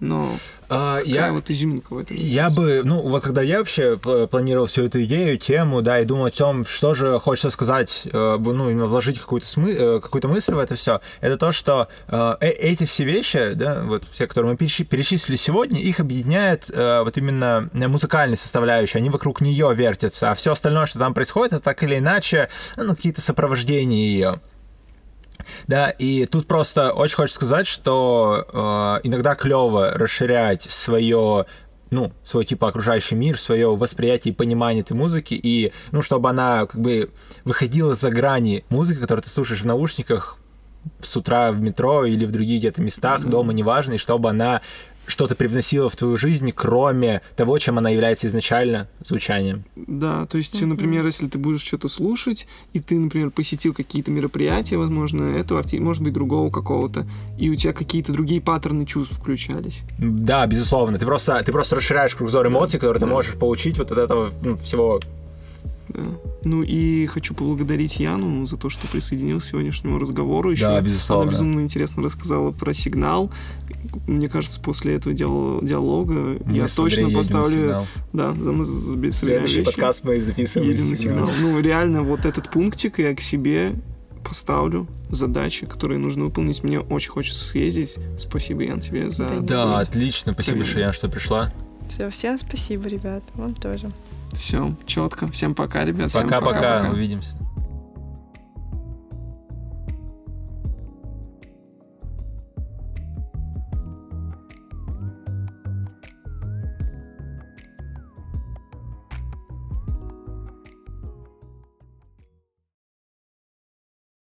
Но А, я, вот изюминка в этом? Я бы, ну, вот когда я вообще пл- планировал всю эту идею, тему, да, и думал о том, что же хочется сказать, э, ну, именно вложить какую-то, смы- э, какую-то мысль в это все, это то, что э, э- эти все вещи, да, вот все, которые мы перечи- перечислили сегодня, их объединяет э, вот именно музыкальная составляющая, они вокруг нее вертятся, а все остальное, что там происходит, это так или иначе, ну, какие-то сопровождения ее. Да, и тут просто очень хочется сказать, что э, иногда клево расширять свое ну, свой типа окружающий мир, свое восприятие и понимание этой музыки, и, ну, чтобы она как бы выходила за грани музыки, которую ты слушаешь в наушниках с утра в метро или в других где-то местах, дома, неважно, и чтобы она что-то привносила в твою жизнь, кроме того, чем она является изначально звучанием. Да, то есть, например, если ты будешь что-то слушать, и ты, например, посетил какие-то мероприятия, возможно, этого артиста, может быть, другого какого-то, и у тебя какие-то другие паттерны чувств включались. Да, безусловно. Ты просто, ты просто расширяешь кругозор эмоций, которые ты Да. можешь получить вот от этого ну, всего Да. Ну и хочу поблагодарить Яну за то, что присоединился к сегодняшнему разговору. Еще она безусловно. безумно интересно рассказала про сигнал. Мне кажется, после этого диал- диалога Мы я точно едем на поставлю... сигнал. Да, за- мы собираем Следующий вещи, подкаст мы записываем едем на сигнал. сигнал. Ну, реально, вот этот пунктик я к себе поставлю задачи, которые нужно выполнить. Мне очень хочется съездить. Спасибо, Ян, тебе за... Да, Да, отлично. Спасибо. Шиян, что пришла. Все, всем спасибо, ребят. Вам тоже. Все, четко. Всем пока, ребят. пока-пока. Увидимся.